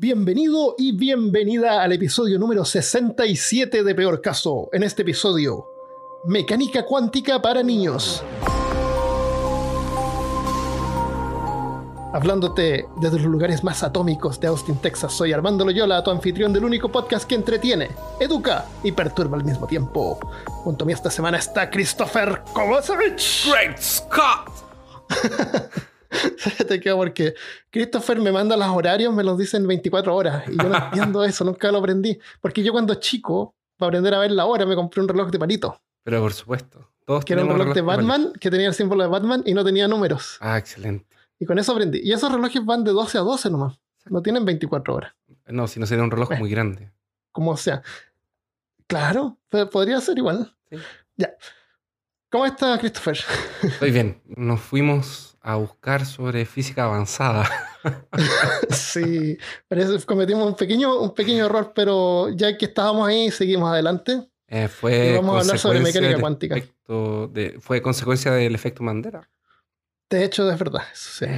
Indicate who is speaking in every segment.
Speaker 1: Bienvenido y bienvenida al episodio número 67 de Peor Caso. En este episodio, mecánica cuántica para niños. Hablándote desde los lugares más atómicos de Austin, Texas, soy Armando Loyola, tu anfitrión del único podcast que entretiene, educa y perturba al mismo tiempo. Junto a mí esta semana está Christopher Kovacevic.
Speaker 2: Great Scott.
Speaker 1: Te quedo porque Christopher me manda los horarios, me los dicen 24 horas. Y yo no entiendo eso, nunca lo aprendí. Porque yo cuando chico, para aprender a ver la hora, me compré un reloj de palito.
Speaker 2: Pero por supuesto. Todos
Speaker 1: Que era un reloj de Batman, que tenía el símbolo de Batman y no tenía números.
Speaker 2: Ah, excelente.
Speaker 1: Y con eso aprendí. Y esos relojes van de 12 a 12 nomás. No tienen 24 horas.
Speaker 2: No, si no sería un reloj
Speaker 1: Bueno.
Speaker 2: muy grande.
Speaker 1: Como sea. Claro, po- podría ser igual.
Speaker 2: Sí.
Speaker 1: Ya. ¿Cómo está Christopher?
Speaker 2: Estoy bien. Nos fuimos a buscar sobre física avanzada.
Speaker 1: sí, parece cometimos un pequeño, un pequeño error, pero ya que estábamos ahí, seguimos adelante.
Speaker 2: Eh, fue
Speaker 1: Y vamos a hablar sobre mecánica cuántica.
Speaker 2: efecto de- fue consecuencia del efecto Mandela.
Speaker 1: De hecho, es verdad. eso sí.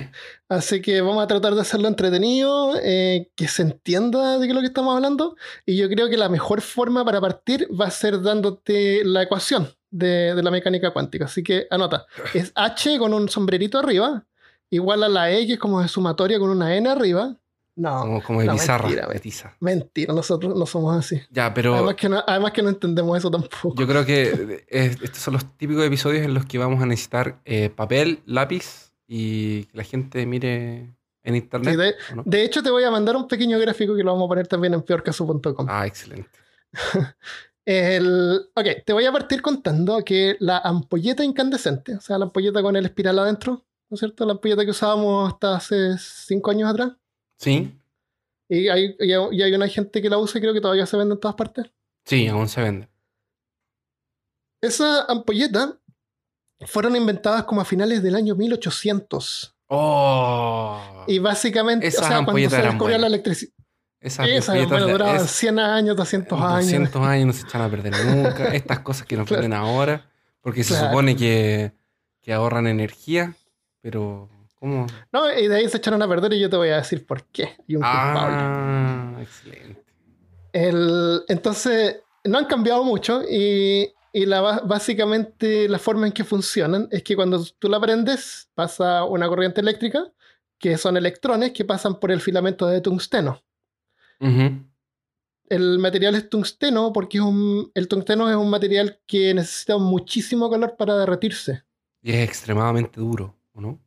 Speaker 1: Así que vamos a tratar de hacerlo entretenido, eh, que se entienda de qué es lo que estamos hablando. Y yo creo que la mejor forma para partir va a ser dándote la ecuación de, de la mecánica cuántica. Así que anota, es H con un sombrerito arriba, igual a la E, es como de sumatoria con una N arriba. No,
Speaker 2: Como, como de
Speaker 1: no,
Speaker 2: bizarra.
Speaker 1: mentira, mentira. nosotros no somos así.
Speaker 2: Ya, pero
Speaker 1: Además que, no, además que no entendemos eso tampoco.
Speaker 2: yo creo que eh, estos son los típicos episodios en los que vamos a necesitar eh, papel, lápiz y que la gente mire en internet.
Speaker 1: Sí, de, de hecho, te voy a mandar un pequeño gráfico que lo vamos a poner también en peorcaso.com.
Speaker 2: Ah, excelente.
Speaker 1: El, ok, te voy a partir contando que la ampolleta incandescente, o sea, la ampolleta con el espiral adentro, ¿no es cierto? La ampolleta que usábamos hasta hace cinco años atrás.
Speaker 2: Sí,
Speaker 1: Y hay, y hay, una gente que la usa y creo que todavía se vende en todas partes.
Speaker 2: sí, aún se vende.
Speaker 1: Esa ampolleta fueron inventadas como a finales del año 1800.
Speaker 2: Oh.
Speaker 1: Y básicamente,
Speaker 2: Esas
Speaker 1: o sea, cuando
Speaker 2: ampolletas
Speaker 1: se descubrió la electricidad.
Speaker 2: Esas ampolletas
Speaker 1: bueno, duraban
Speaker 2: es-
Speaker 1: 100 años, 200 años.
Speaker 2: 200 años no se echan a perder nunca. Estas cosas que nos
Speaker 1: Claro.
Speaker 2: ahora, porque se supone que, que ahorran energía, pero ¿cómo?
Speaker 1: No, y de ahí se echaron a perder y yo te voy a decir por qué. Y un culpable.
Speaker 2: Ah, excelente.
Speaker 1: El, entonces, no han cambiado mucho y, y la, básicamente la forma en que funcionan es que cuando tú la prendes pasa una corriente eléctrica, que son electrones que pasan por el filamento de tungsteno.
Speaker 2: Ujú.
Speaker 1: El material es tungsteno porque es un, el tungsteno es un material que necesita muchísimo calor para derretirse.
Speaker 2: Y es extremadamente duro, ¿o no?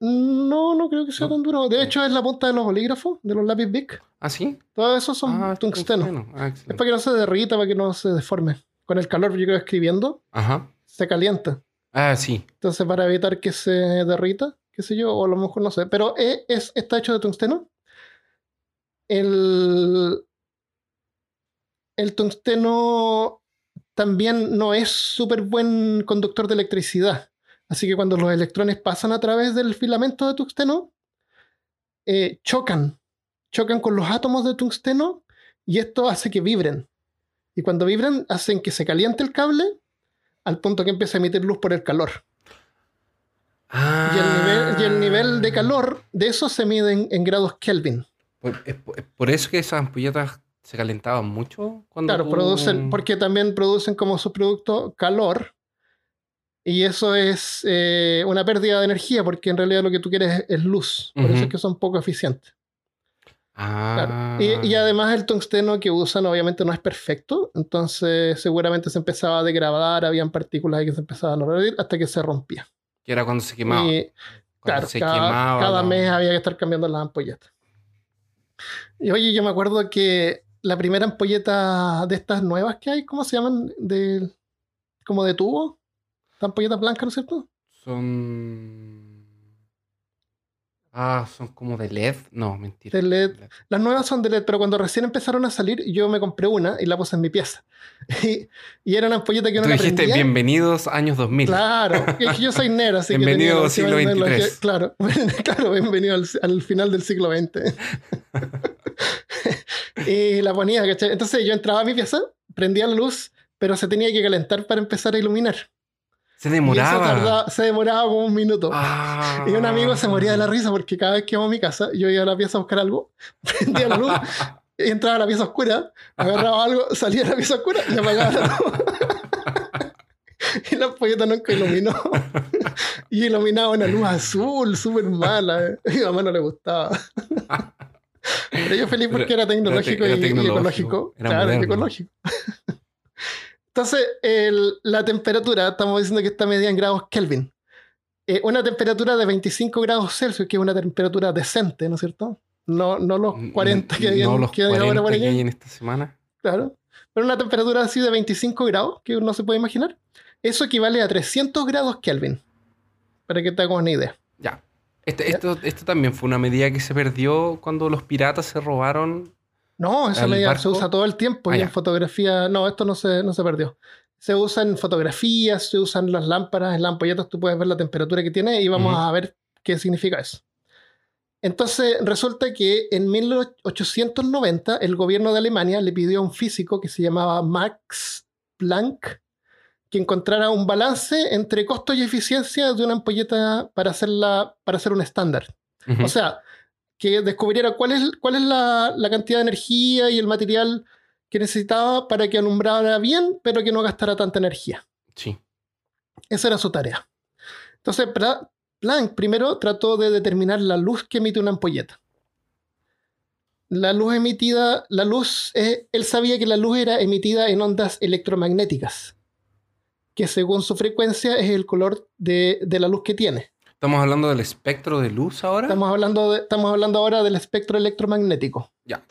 Speaker 1: No, no creo que sea
Speaker 2: No.
Speaker 1: tan duro. De hecho, es la punta de los bolígrafos, de los lápiz Bic.
Speaker 2: ¿Ah, sí?
Speaker 1: Todo eso son
Speaker 2: Ah,
Speaker 1: tungsteno.
Speaker 2: Ah,
Speaker 1: Es para que no se derrita, para que no se deforme. Con el calor, yo creo, escribiendo,
Speaker 2: Ajá.
Speaker 1: se calienta.
Speaker 2: Ah, sí.
Speaker 1: Entonces, para evitar que se derrita, qué sé yo, o a lo mejor no sé. Pero es, es- está hecho de tungsteno. El, el tungsteno también no es súper buen conductor de electricidad. Así que cuando los electrones pasan a través del filamento de tungsteno, eh, chocan. Chocan con los átomos de tungsteno y esto hace que vibren. Y cuando vibran, hacen que se caliente el cable al punto que empieza a emitir luz por el calor.
Speaker 2: Ah.
Speaker 1: Y el, nivel, y el nivel de calor de eso se mide en, en grados Kelvin.
Speaker 2: Por, es es por eso que esas ampolletas se calentaban mucho cuando
Speaker 1: Claro,
Speaker 2: tú-
Speaker 1: producen, porque también producen como subproducto calor. Y eso es eh, una pérdida de energía, porque en realidad lo que tú quieres es, luz. Por eso es que son poco eficientes. Claro.
Speaker 2: Ah.
Speaker 1: Y, y además el tungsteno que usan obviamente no es perfecto. Entonces seguramente se empezaba a degradar, habían partículas ahí que se empezaban a derretir hasta que se rompía.
Speaker 2: Que era cuando se quemaba.
Speaker 1: Y,
Speaker 2: Cuando
Speaker 1: Claro,
Speaker 2: se
Speaker 1: cada,
Speaker 2: quemaba.
Speaker 1: cada
Speaker 2: la-
Speaker 1: mes había que estar cambiando las ampolletas. Y oye, yo me acuerdo que la primera ampolleta de estas nuevas que hay, ¿cómo se llaman? De, como de tubo. Estas ampolletas blancas, ¿no es cierto?
Speaker 2: Son. Ah, son como de LED. No, mentira.
Speaker 1: De LED. Las nuevas son de LED, pero cuando recién empezaron a salir, yo me compré una y la puse en mi pieza. Y, y era una ampolleta que uno la
Speaker 2: dijiste
Speaker 1: prendía.
Speaker 2: bienvenidos años 2000.
Speaker 1: Claro, es que yo soy nerd, así
Speaker 2: Bienvenido
Speaker 1: que la
Speaker 2: siglo. XXIII.
Speaker 1: Claro, claro, bienvenido al, al final del siglo XX. y la ponía, ¿cachai? Entonces yo entraba a mi pieza, prendía la luz, pero se tenía que calentar para empezar a iluminar.
Speaker 2: Se
Speaker 1: Y
Speaker 2: demoraba.
Speaker 1: tardaba- se demoraba como un minuto.
Speaker 2: Ah.
Speaker 1: Y un amigo se moría de la risa porque cada vez que íbamos a mi casa, yo iba a la pieza a buscar algo, prendía la luz, y entraba a la pieza oscura, agarraba algo, salía de la pieza oscura y apagaba la luz. y la ampolleta nunca iluminó. y iluminaba una luz azul, súper mala. eh. A mi mamá no le gustaba. Pero yo feliz porque era tecnológico
Speaker 2: era
Speaker 1: y- y,
Speaker 2: tecnológico,
Speaker 1: ecológico.
Speaker 2: era
Speaker 1: claro, ecológico. Entonces, el- la temperatura, estamos diciendo que está medida en grados Kelvin. Eh, una temperatura de 25 grados Celsius, que es una temperatura decente, ¿no es cierto? No, no los 40 que
Speaker 2: no
Speaker 1: en-
Speaker 2: los
Speaker 1: que hay
Speaker 2: 40
Speaker 1: ahora por
Speaker 2: que hay en esta semana.
Speaker 1: Claro. Pero una temperatura así de 25 grados, que uno se puede imaginar, eso equivale a 300 grados Kelvin. Para que te hagas una idea.
Speaker 2: Ya. Este- esto, esto también fue una medida que se perdió cuando los piratas se robaron.
Speaker 1: No, esa
Speaker 2: ¿Al
Speaker 1: medida se usa todo el tiempo
Speaker 2: Ah,
Speaker 1: y
Speaker 2: ya.
Speaker 1: en fotografía. No, esto no se, no se perdió. Se usa en fotografías, se usan las lámparas, en las ampolletas tú puedes ver la temperatura que tiene y vamos a ver qué significa eso. Entonces, resulta que en 1890 el gobierno de Alemania le pidió a un físico que se llamaba Max Planck que encontrara un balance entre costo y eficiencia de una ampolleta para hacerla para hacer un estándar. O sea, que descubriera cuál es, cuál es la, la cantidad de energía y el material que necesitaba para que alumbrara bien, pero que no gastara tanta energía.
Speaker 2: sí.
Speaker 1: Esa era su tarea. Entonces, Planck primero trató de determinar la luz que emite una ampolleta. La luz emitida, la luz, eh, él sabía que la luz era emitida en ondas electromagnéticas, que según su frecuencia es el color de, de la luz que tiene.
Speaker 2: Estamos hablando del espectro de luz ahora.
Speaker 1: Estamos hablando, de- estamos hablando ahora del espectro electromagnético.
Speaker 2: Ya.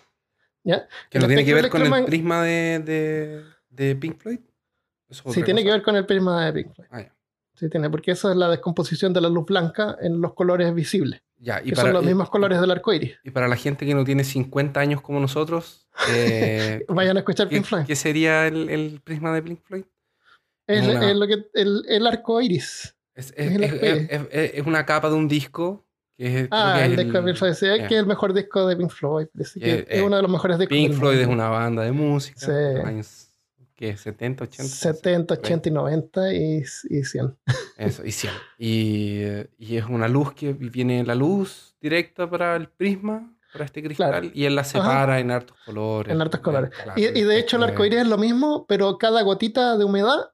Speaker 1: ¿Ya?
Speaker 2: Que no tiene que ver con el prisma de, de, de Pink Floyd. Eso
Speaker 1: Sí, tiene
Speaker 2: cosa.
Speaker 1: que ver con el prisma de Pink Floyd.
Speaker 2: Ah, ya.
Speaker 1: Sí, tiene, porque eso es la descomposición de la luz blanca en los colores visibles,
Speaker 2: Ya, y
Speaker 1: que
Speaker 2: para,
Speaker 1: son los
Speaker 2: y-
Speaker 1: mismos colores del arco iris.
Speaker 2: y para la gente que no tiene 50 años como nosotros, eh,
Speaker 1: Vayan a escuchar
Speaker 2: ¿qué,
Speaker 1: Pink Floyd.
Speaker 2: qué sería el, el prisma de Pink Floyd?
Speaker 1: Es,
Speaker 2: una-
Speaker 1: es lo que, el, el arco iris.
Speaker 2: Es, es-
Speaker 1: Es
Speaker 2: es- una capa de un disco que
Speaker 1: Ah,
Speaker 2: que
Speaker 1: el disco de Pink Floyd. Sí,
Speaker 2: ya.
Speaker 1: que es el mejor disco de Pink Floyd. Parece que
Speaker 2: Eh,
Speaker 1: es
Speaker 2: eh,
Speaker 1: uno de los mejores discos.
Speaker 2: Pink Floyd es una banda de música
Speaker 1: Sí.
Speaker 2: de años ¿qué? 70, 80.
Speaker 1: 70, 80 y 90 y, y 100.
Speaker 2: Eso, y 100. Y, eh, y es una luz que viene la luz directa para el prisma, para este cristal,
Speaker 1: Claro.
Speaker 2: y él la separa en hartos colores.
Speaker 1: En hartos colores.
Speaker 2: Claro,
Speaker 1: Y, y de hecho el arco iris es lo mismo, pero cada gotita de humedad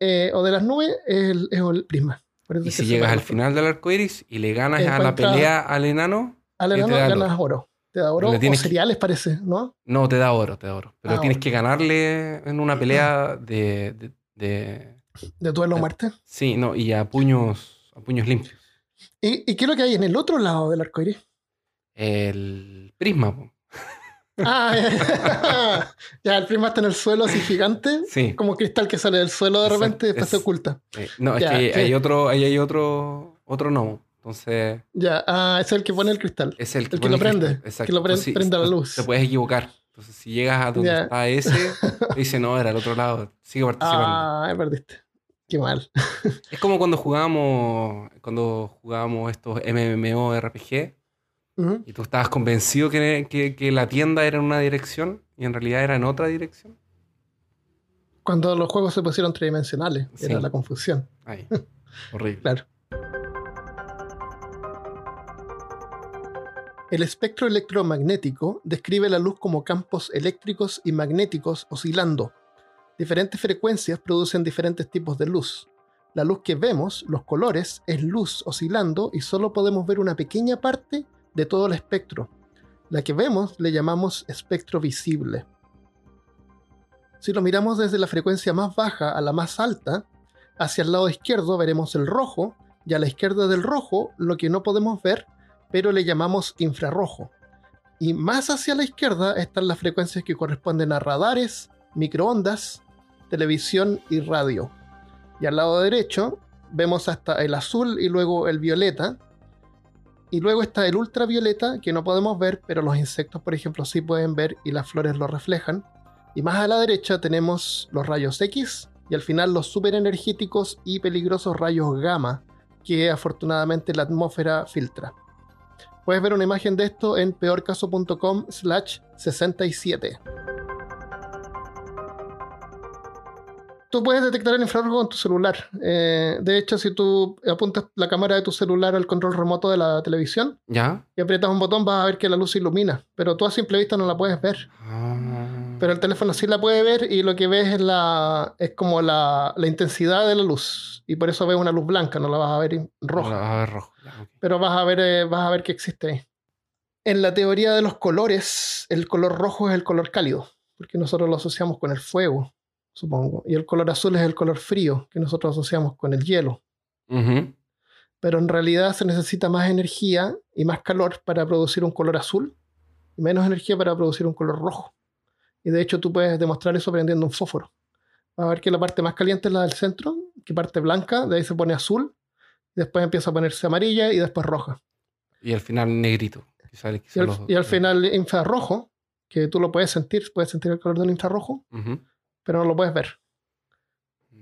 Speaker 1: eh, o de las nubes es el, es el prisma.
Speaker 2: Y si llegas al final del arco iris y le ganas a la pelea al enano,
Speaker 1: Al
Speaker 2: ¿Qué te
Speaker 1: enano
Speaker 2: da
Speaker 1: ganas oro. Te da oro
Speaker 2: Le
Speaker 1: o
Speaker 2: que-
Speaker 1: cereales, parece, ¿no?
Speaker 2: no te da oro, te da oro. Pero
Speaker 1: Ah,
Speaker 2: tienes
Speaker 1: oro.
Speaker 2: que ganarle en una pelea de, de- de-
Speaker 1: De duelo o
Speaker 2: Eh,
Speaker 1: muerte.
Speaker 2: Sí, no, y a puños, a puños limpios.
Speaker 1: ¿Y, ¿Y qué es lo que hay en el otro lado del arco iris?
Speaker 2: El prisma.
Speaker 1: Ah, ya. ya, el prisma está en el suelo así gigante,
Speaker 2: Sí.
Speaker 1: como cristal que sale del suelo de
Speaker 2: Exacto,
Speaker 1: repente y después se oculta.
Speaker 2: Eh, no, es que hay, otro, ahí hay otro, otro no. Entonces,
Speaker 1: Ya, ah, es el que pone el cristal.
Speaker 2: es el que,
Speaker 1: El que
Speaker 2: pone
Speaker 1: lo prende.
Speaker 2: Exacto.
Speaker 1: que lo pre-
Speaker 2: Entonces,
Speaker 1: prende la luz.
Speaker 2: Te puedes equivocar. Entonces, si llegas a donde
Speaker 1: Ya.
Speaker 2: está ese, te dice, no, era el otro lado. Sigue participando.
Speaker 1: Ah, me perdiste. Qué mal.
Speaker 2: Es como cuando jugábamos, cuando jugábamos estos MMORPG Y tú estabas convencido que, que, que la tienda era en una dirección y en realidad era en otra dirección.
Speaker 1: Cuando los juegos se pusieron tridimensionales,
Speaker 2: Sí.
Speaker 1: era la confusión.
Speaker 2: Ay, horrible.
Speaker 1: Claro. El espectro electromagnético describe la luz como campos eléctricos y magnéticos oscilando. Diferentes frecuencias producen diferentes tipos de luz. La luz que vemos, los colores, es luz oscilando y solo podemos ver una pequeña parte de todo el espectro. La que vemos le llamamos espectro visible. Si lo miramos desde la frecuencia más baja a la más alta, hacia el lado izquierdo veremos el rojo y a la izquierda del rojo lo que no podemos ver, pero le llamamos infrarrojo. Y más hacia la izquierda están las frecuencias que corresponden a radares, microondas, televisión y radio. Y al lado derecho vemos hasta el azul y luego el violeta. Y luego está el ultravioleta, que no podemos ver, pero los insectos, por ejemplo, sí pueden ver y las flores lo reflejan. Y más a la derecha tenemos los rayos X y al final los super energéticos y peligrosos rayos gamma, que afortunadamente la atmósfera filtra. Puedes ver una imagen de esto en peorcaso.com/67. tú puedes detectar el infrarrojo con tu celular. Eh, de hecho, si tú apuntas la cámara de tu celular al control remoto de la televisión
Speaker 2: ¿Ya?
Speaker 1: y aprietas un botón, vas a ver que la luz se ilumina. Pero tú a simple vista no la puedes ver.
Speaker 2: Ah.
Speaker 1: Pero el teléfono sí la puede ver y lo que ves es, la, es como la, la intensidad de la luz. Y por eso ves una luz blanca, no la vas a ver roja.
Speaker 2: A ver, rojo. Ya, ok.
Speaker 1: Pero vas a ver, eh, vas a ver que existe ahí. En la teoría de los colores, el color rojo es el color cálido, porque nosotros lo asociamos con el fuego, supongo. Y el color azul es el color frío, que nosotros asociamos con el hielo. Pero en realidad se necesita más energía y más calor para producir un color azul y menos energía para producir un color rojo. Y de hecho tú puedes demostrar eso prendiendo un fósforo. Vas a ver que la parte más caliente es la del centro, que parte blanca, de ahí se pone azul, después empieza a ponerse amarilla y después roja.
Speaker 2: Y al final negrito.
Speaker 1: Y al,
Speaker 2: son los-
Speaker 1: y al final infrarrojo, que tú lo puedes sentir, puedes sentir el color del infrarrojo. Pero no lo puedes ver.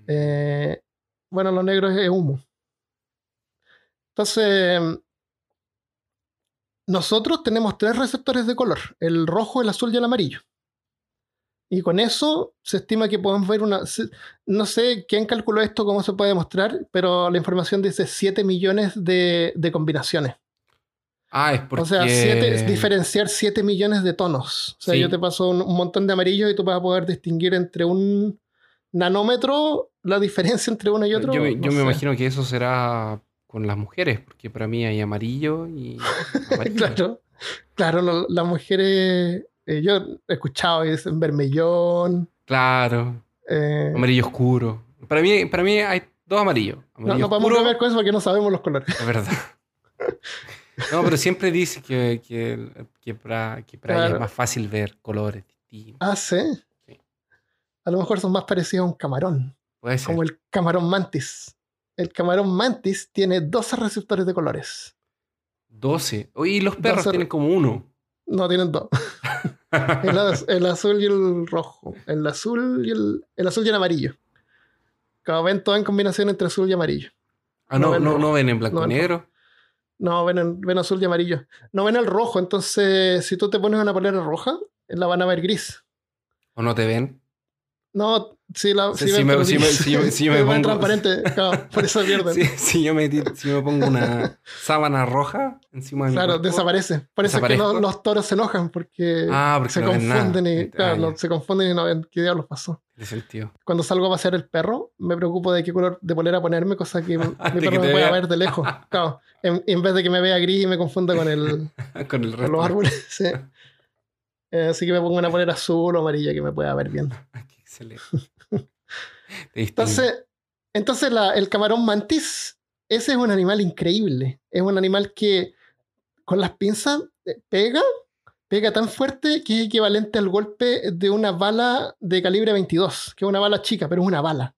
Speaker 1: Eh, bueno, lo negro es, humo. Entonces, nosotros tenemos tres receptores de color, el rojo, el azul y el amarillo. Y con eso se estima que podemos ver una... No sé quién calculó esto, cómo se puede demostrar, pero la información dice 7 millones de, de combinaciones.
Speaker 2: Ah, es porque...
Speaker 1: O sea, siete- es diferenciar 7 millones de tonos. O sea,
Speaker 2: Sí.
Speaker 1: yo te paso un, un montón de amarillos y tú vas a poder distinguir entre un nanómetro la diferencia entre uno y otro.
Speaker 2: Yo, me-
Speaker 1: no
Speaker 2: yo me
Speaker 1: sé.
Speaker 2: imagino que eso será con las mujeres, porque para mí hay amarillo y amarillo.
Speaker 1: Claro, claro, no, las mujeres. eh, yo he escuchado y dicen vermellón.
Speaker 2: Claro,
Speaker 1: eh,
Speaker 2: amarillo oscuro. Para mí, para mí hay dos amarillos.
Speaker 1: no,
Speaker 2: Amarillo
Speaker 1: no podemos cambiar con eso porque no sabemos los colores.
Speaker 2: es verdad. No, pero siempre dice que, que, que para, que para ella
Speaker 1: Claro.
Speaker 2: es más fácil ver colores distintos.
Speaker 1: Ah, sí.
Speaker 2: Sí.
Speaker 1: A lo mejor son más parecidos a un camarón,
Speaker 2: Puede ser.
Speaker 1: como el camarón mantis. El camarón mantis tiene 12 receptores de colores.
Speaker 2: 12. Oye, y los perros
Speaker 1: 12.
Speaker 2: tienen como uno.
Speaker 1: No tienen dos. El, az- el azul y el rojo. El azul y el, el azul y el amarillo. Como ven todo en combinación entre azul y amarillo.
Speaker 2: Ah,
Speaker 1: No
Speaker 2: no,
Speaker 1: ven
Speaker 2: no, ven en blanco y negro.
Speaker 1: No, ven, en- ven azul y amarillo. No ven el rojo, entonces si tú te pones una polera roja, la van a ver gris.
Speaker 2: ¿O no te ven?
Speaker 1: No, sí, la,
Speaker 2: Sí,
Speaker 1: sí
Speaker 2: sí me- sí sí sí pongo-
Speaker 1: transparente, claro, por eso pierden.
Speaker 2: Si, si yo me, si me pongo una sábana roja encima de mi
Speaker 1: Claro, desaparece. Por eso es que los, toros se enojan porque
Speaker 2: Ah, porque
Speaker 1: se
Speaker 2: no
Speaker 1: confunden y claro, no- se confunden y no ven qué diablos pasó.
Speaker 2: Sentido.
Speaker 1: Cuando salgo a pasear el perro, me preocupo de qué color de polera ponerme, cosa que mi perro me pueda ver de lejos. Claro, en, en vez de que me vea gris y me confunda con, el,
Speaker 2: Con el
Speaker 1: con
Speaker 2: resto.
Speaker 1: los árboles. sí. Eh, así que me pongo una polera azul o amarilla que me pueda ver bien.
Speaker 2: Ah, excelente. Te distingue.
Speaker 1: Entonces, entonces la- el camarón mantis, ese es un animal increíble. Es un animal que con las pinzas eh, pega, pega tan fuerte que es equivalente al golpe de una bala de calibre 22, que es una bala chica, pero es una bala.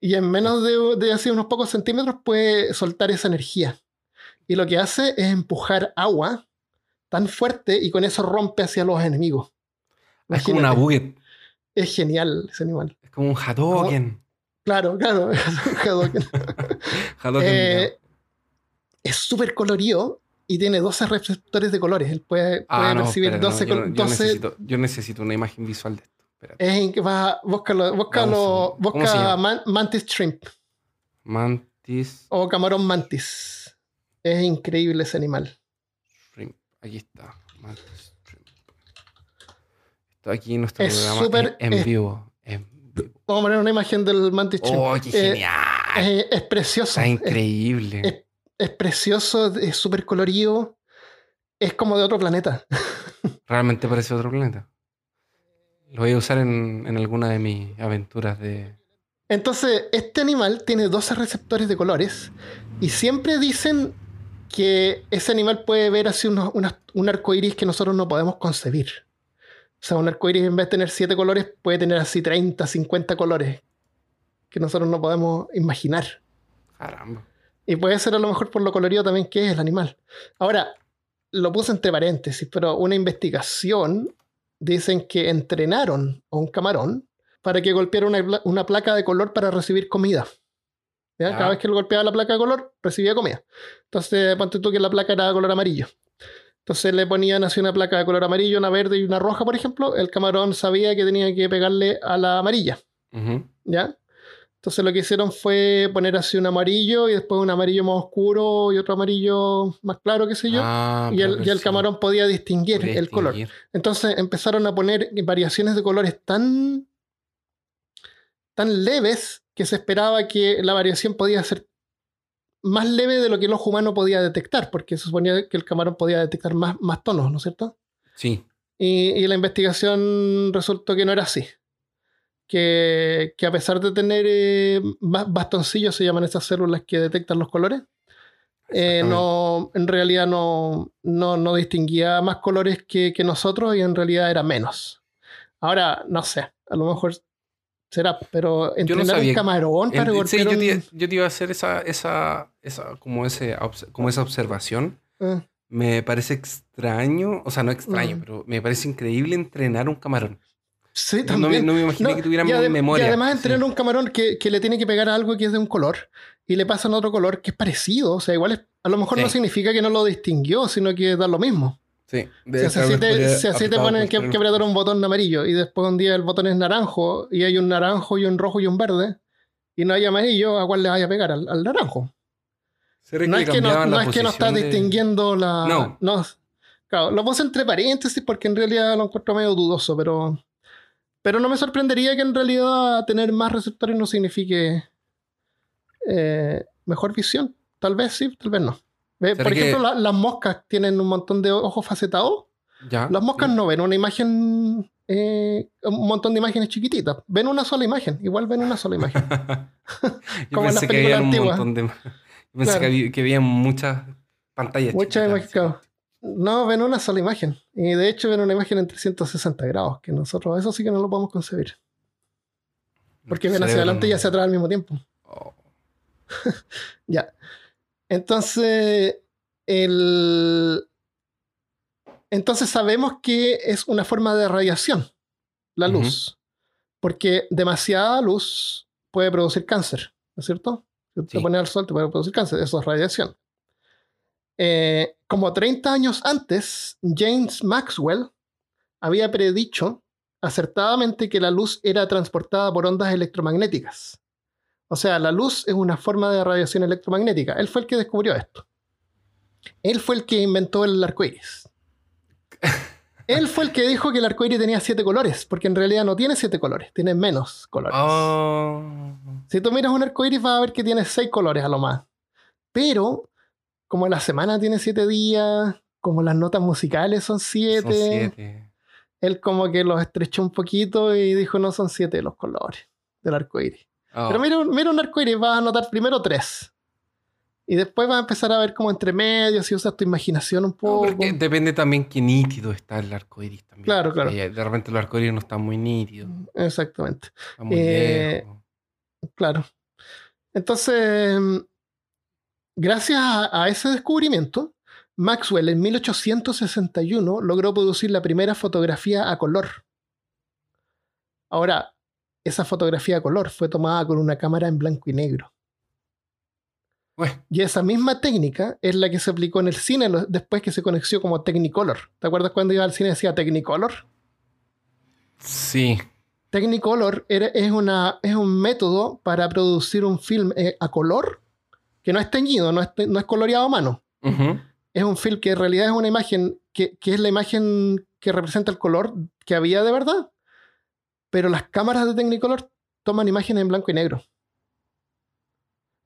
Speaker 1: Y en menos de, de así unos pocos centímetros puede soltar esa energía. Y lo que hace es empujar agua tan fuerte y con eso rompe hacia los enemigos.
Speaker 2: es como una
Speaker 1: Imagínate.
Speaker 2: buget.
Speaker 1: Es genial ese animal.
Speaker 2: Es como un Hadoken.
Speaker 1: Claro, claro. Hadouken.
Speaker 2: Hadoken.
Speaker 1: Eh, es súper colorido y tiene 12 receptores de colores. Él puede,
Speaker 2: ah,
Speaker 1: puede
Speaker 2: no,
Speaker 1: percibir
Speaker 2: espera, no,
Speaker 1: 12.
Speaker 2: yo,
Speaker 1: col-
Speaker 2: no- yo
Speaker 1: 12
Speaker 2: necesito, yo necesito una imagen visual de esto. Espérate.
Speaker 1: es in- va- búscalo, búscalo,
Speaker 2: Vamos a- ¿cómo se
Speaker 1: busca man- mantis shrimp
Speaker 2: Mantis
Speaker 1: o camarón mantis. Es increíble ese animal.
Speaker 2: Shrimp. Aquí está. Mantis aquí nuestro
Speaker 1: Es
Speaker 2: programa en,
Speaker 1: es-
Speaker 2: vivo. En vivo.
Speaker 1: Vamos a poner una imagen del mantis.
Speaker 2: ¡Oh, qué
Speaker 1: Eh,
Speaker 2: genial!
Speaker 1: es, es precioso.
Speaker 2: Está
Speaker 1: Es,
Speaker 2: increíble.
Speaker 1: es- precioso, es súper colorido. Es como de otro planeta.
Speaker 2: Realmente parece otro planeta. Lo voy a usar en, en alguna de mis aventuras de.
Speaker 1: Entonces, este animal tiene 12 receptores de colores y siempre dicen que ese animal puede ver así unos- unas- un arco iris que nosotros no podemos concebir. O sea, un arco iris en vez de tener 7 colores puede tener así 30, 50 colores que nosotros no podemos imaginar.
Speaker 2: Caramba.
Speaker 1: Y puede ser a lo mejor por lo colorido también que es el animal. Ahora, lo puse entre paréntesis, pero una investigación dicen que entrenaron a un camarón para que golpeara una, pla- una placa de color para recibir comida. Cada vez que él golpeaba la placa de color, recibía comida. Entonces, ponte tú que la placa era de color amarillo. Entonces le ponían así una placa de color amarillo, una verde y una roja, por ejemplo. El camarón sabía que tenía que pegarle a la amarilla. ¿ya? Entonces lo que hicieron fue poner así un amarillo y después un amarillo más oscuro y otro amarillo más claro, qué sé yo.
Speaker 2: Ah,
Speaker 1: y, el, y camarón podía distinguir
Speaker 2: podía
Speaker 1: el color. Entonces empezaron a poner variaciones de colores tan, tan leves que se esperaba que la variación podía ser más leve de lo que el ojo humano podía detectar, porque se suponía que el camarón podía detectar más, más tonos, ¿no es cierto?
Speaker 2: Sí.
Speaker 1: Y, y la investigación resultó que no era así. Que, que a pesar de tener eh, ba- bastoncillos, se llaman esas células que detectan los colores, eh, no, en realidad no, no, no distinguía más colores que, que nosotros y en realidad era menos. Ahora, no sé, a lo mejor será, pero entrenar
Speaker 2: sabía
Speaker 1: un camarón para
Speaker 2: En- sí, yo, te,
Speaker 1: un-
Speaker 2: yo te iba a hacer esa, esa, esa, como, ese, como esa observación.
Speaker 1: Ah,
Speaker 2: Me parece extraño, o sea, no extraño,
Speaker 1: Mm.
Speaker 2: pero me parece increíble entrenar un camarón.
Speaker 1: sí,
Speaker 2: no
Speaker 1: también.
Speaker 2: no me imaginé
Speaker 1: No,
Speaker 2: que tuvieran
Speaker 1: adem-
Speaker 2: memoria.
Speaker 1: y además
Speaker 2: Sí.
Speaker 1: entrenar un camarón que, que le tiene que pegar a algo que es de un color y le pasan otro color que es parecido. O sea, igual es- a lo mejor no significa que no lo distinguió, sino que da lo mismo.
Speaker 2: Sí,
Speaker 1: Si así te, si así te ponen que, que apretar un botón amarillo y después un día el botón es naranjo y hay un naranjo y un rojo y un verde y no hay amarillo, ¿a cuál le vaya a pegar? Al, al naranjo.
Speaker 2: ¿Será
Speaker 1: No es que no, no es que no está
Speaker 2: posición de-
Speaker 1: distinguiendo la.
Speaker 2: No.
Speaker 1: Claro, lo puse entre paréntesis porque en realidad lo encuentro medio dudoso, pero. Pero no me sorprendería que en realidad tener más receptores no signifique eh, mejor visión. Tal vez sí, tal vez no. Ve,
Speaker 2: ¿Será
Speaker 1: Por
Speaker 2: que-
Speaker 1: ejemplo, la- las moscas tienen un montón de ojos facetados.
Speaker 2: Ya.
Speaker 1: Las moscas no ven una imagen, eh, un montón de imágenes chiquititas. Ven una sola imagen, igual ven una sola imagen. Como en las
Speaker 2: pensé que
Speaker 1: películas antiguas.
Speaker 2: de. Yo pensé
Speaker 1: Claro.
Speaker 2: que había, que había muchas pantallas.
Speaker 1: Muchas imágenes. No, ven una sola imagen. Y de hecho ven una imagen en 360 grados, que nosotros eso sí que no lo podemos concebir. Porque ven hacia adelante y hacia atrás al mismo tiempo.
Speaker 2: Oh,
Speaker 1: Ya. Entonces, el... Entonces sabemos que es una forma de radiación, la luz. Porque demasiada luz puede producir cáncer, ¿no es cierto? Si te
Speaker 2: Sí.
Speaker 1: pones al sol te puede producir cáncer, eso es radiación. Eh, como 30 años antes, James Maxwell había predicho acertadamente que la luz era transportada por ondas electromagnéticas. O sea, la luz es una forma de radiación electromagnética. Él fue el que descubrió esto. Él fue el que inventó el arco iris. Él fue el que dijo que el arco iris tenía siete colores, porque en realidad no tiene siete colores, tiene menos colores.
Speaker 2: Oh.
Speaker 1: Si tú miras un arco iris, vas a ver que tiene seis colores a lo más. Pero, como la semana tiene siete días, como las notas musicales son siete,
Speaker 2: Son siete.
Speaker 1: él como que los estrechó un poquito y dijo: No son siete los colores del arco iris.
Speaker 2: Oh.
Speaker 1: Pero mira, un- mira un arco iris, vas a notar primero tres. Y después vas a empezar a ver como entre medios si usas tu imaginación un
Speaker 2: No,
Speaker 1: poco.
Speaker 2: porque depende también qué nítido está el arco iris también.
Speaker 1: Claro, claro.
Speaker 2: De repente los arcoíris no están muy nítidos.
Speaker 1: Exactamente.
Speaker 2: Están muy
Speaker 1: Eh. Claro. Entonces, gracias a, a ese descubrimiento, Maxwell en 1861 logró producir la primera fotografía a color. Ahora, esa fotografía a color fue tomada con una cámara en blanco y negro.
Speaker 2: Bueno,
Speaker 1: Y esa misma técnica es la que se aplicó en el cine después que se conoció como Technicolor. ¿Te acuerdas cuando iba al cine y decía Technicolor?
Speaker 2: sí.
Speaker 1: Technicolor era- es, una, es un método para producir un film eh, a color que no es teñido, no es, no es coloreado a mano. Es un film que en realidad es una imagen que, que es la imagen que representa el color que había de verdad. Pero las cámaras de Technicolor toman imágenes en blanco y negro.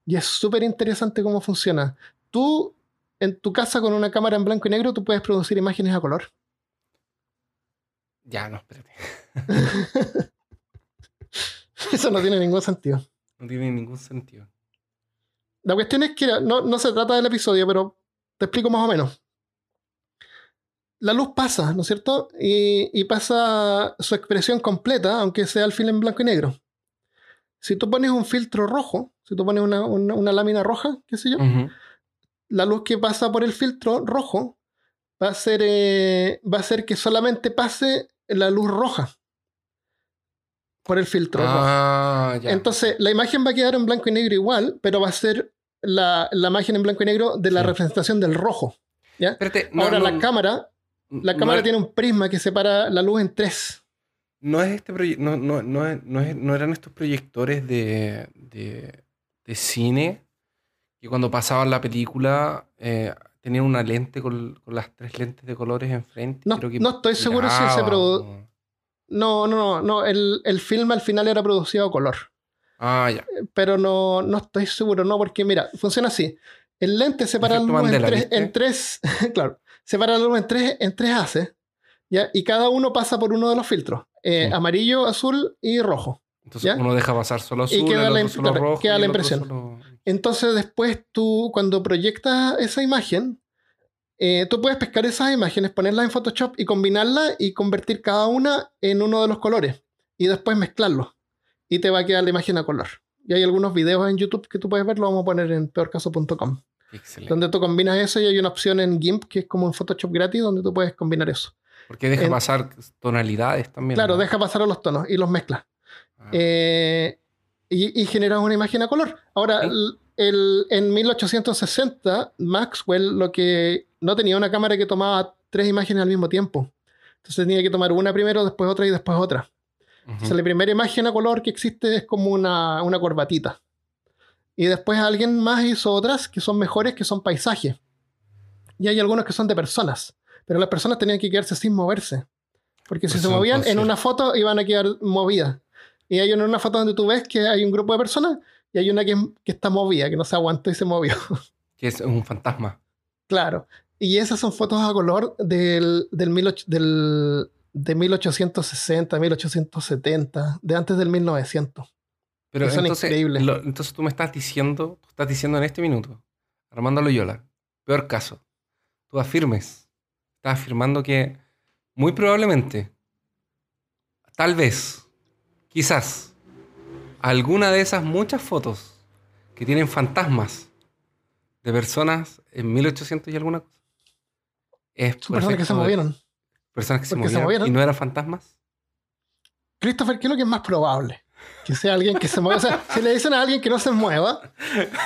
Speaker 1: Y es súper interesante cómo funciona. Tú, en tu casa con una cámara en blanco y negro, tú puedes producir imágenes a color.
Speaker 2: Ya, no, espérate.
Speaker 1: Eso no tiene ningún sentido.
Speaker 2: No tiene ningún sentido.
Speaker 1: La cuestión es que no, no se trata del episodio, pero te explico más o menos. La luz pasa, ¿no es cierto? Y, y pasa su expresión completa, aunque sea el film en blanco y negro. Si tú pones un filtro rojo, si tú pones una, una- una lámina roja, qué sé yo, la luz que pasa por el filtro rojo va a ser, eh, va a ser que solamente pase la luz roja por el filtro rojo.
Speaker 2: Ah, ya.
Speaker 1: Entonces, la imagen va a quedar en blanco y negro igual, pero va a ser la, la imagen en blanco y negro de la
Speaker 2: Sí.
Speaker 1: representación del rojo.
Speaker 2: Espérate, no,
Speaker 1: Ahora,
Speaker 2: no,
Speaker 1: la cámara, la cámara tiene un prisma que separa la luz en tres.
Speaker 2: No es este proye- no, no, no, es- no, eran estos proyectores de, de, de cine que cuando pasaban la película eh, tenían una lente con, con las tres lentes de colores enfrente.
Speaker 1: No-
Speaker 2: creo que
Speaker 1: no estoy seguro si ese
Speaker 2: giraban,
Speaker 1: produ-
Speaker 2: o-
Speaker 1: No, no, no, no. El, el filme al final era producido a color.
Speaker 2: Ah, ya.
Speaker 1: Pero no, no estoy seguro, no, porque mira, funciona así. El lente separa la luz en tres, claro, separa luz en tres, en tres haces, ¿ya? Y cada uno pasa por uno de los filtros. eh,
Speaker 2: Sí.
Speaker 1: Amarillo, azul y rojo.
Speaker 2: Entonces
Speaker 1: ¿Ya?
Speaker 2: uno deja pasar solo azul,
Speaker 1: queda
Speaker 2: el otro solo rojo.
Speaker 1: queda
Speaker 2: y
Speaker 1: la
Speaker 2: el
Speaker 1: impresión.
Speaker 2: solo-
Speaker 1: Entonces después tú, cuando proyectas esa imagen, eh, tú puedes pescar esas imágenes, ponerlas en Photoshop y combinarlas y convertir cada una en uno de los colores. Y después mezclarlos. Y te va a quedar la imagen a color. Y hay algunos videos en YouTube que tú puedes ver, lo vamos a poner en peorcaso.com.
Speaker 2: Excelente.
Speaker 1: Donde tú combinas eso y hay una opción en GIMP que es como un Photoshop gratis donde tú puedes combinar eso.
Speaker 2: Porque deja
Speaker 1: en-
Speaker 2: pasar tonalidades también.
Speaker 1: Claro,
Speaker 2: ¿no?
Speaker 1: deja pasar a los tonos y los mezclas.
Speaker 2: Ah,
Speaker 1: Eh, y, y generas una imagen a color. Ahora,
Speaker 2: Sí.
Speaker 1: el- el- en 1860, Maxwell lo que no tenía una cámara que tomaba tres imágenes al mismo tiempo. Entonces tenía que tomar una primero, después otra y después otra.
Speaker 2: ujú.
Speaker 1: Entonces la primera imagen a color que existe es como una, una corbatita. Y después alguien más hizo otras que son mejores, que son paisajes. Y hay algunos que son de personas. Pero las personas tenían que quedarse sin moverse. Porque si
Speaker 2: Pues
Speaker 1: se movían en una foto iban a quedar movidas. Y hay una, una foto donde tú ves que hay un grupo de personas y hay una que, que está movida, que no se aguantó y se movió.
Speaker 2: Que es un fantasma.
Speaker 1: claro. Y esas son fotos a color del, del, 18 del, de 1860, 1870, de antes del 1900.
Speaker 2: Pero
Speaker 1: son
Speaker 2: entonces,
Speaker 1: increíbles.
Speaker 2: lo- entonces tú me estás diciendo, tú estás diciendo en este minuto, Armando Loyola, peor caso, tú afirmes, estás afirmando que muy probablemente, tal vez, quizás, alguna de esas muchas fotos que tienen fantasmas de personas en 1800 y alguna cosa, es
Speaker 1: Son personas que se movieron.
Speaker 2: Personas que se
Speaker 1: porque se
Speaker 2: movieron,
Speaker 1: movieron.
Speaker 2: y no eran fantasmas.
Speaker 1: Christopher, ¿qué es lo que es más probable? Que sea alguien que se mueva. O sea, si le dicen a alguien que no se mueva,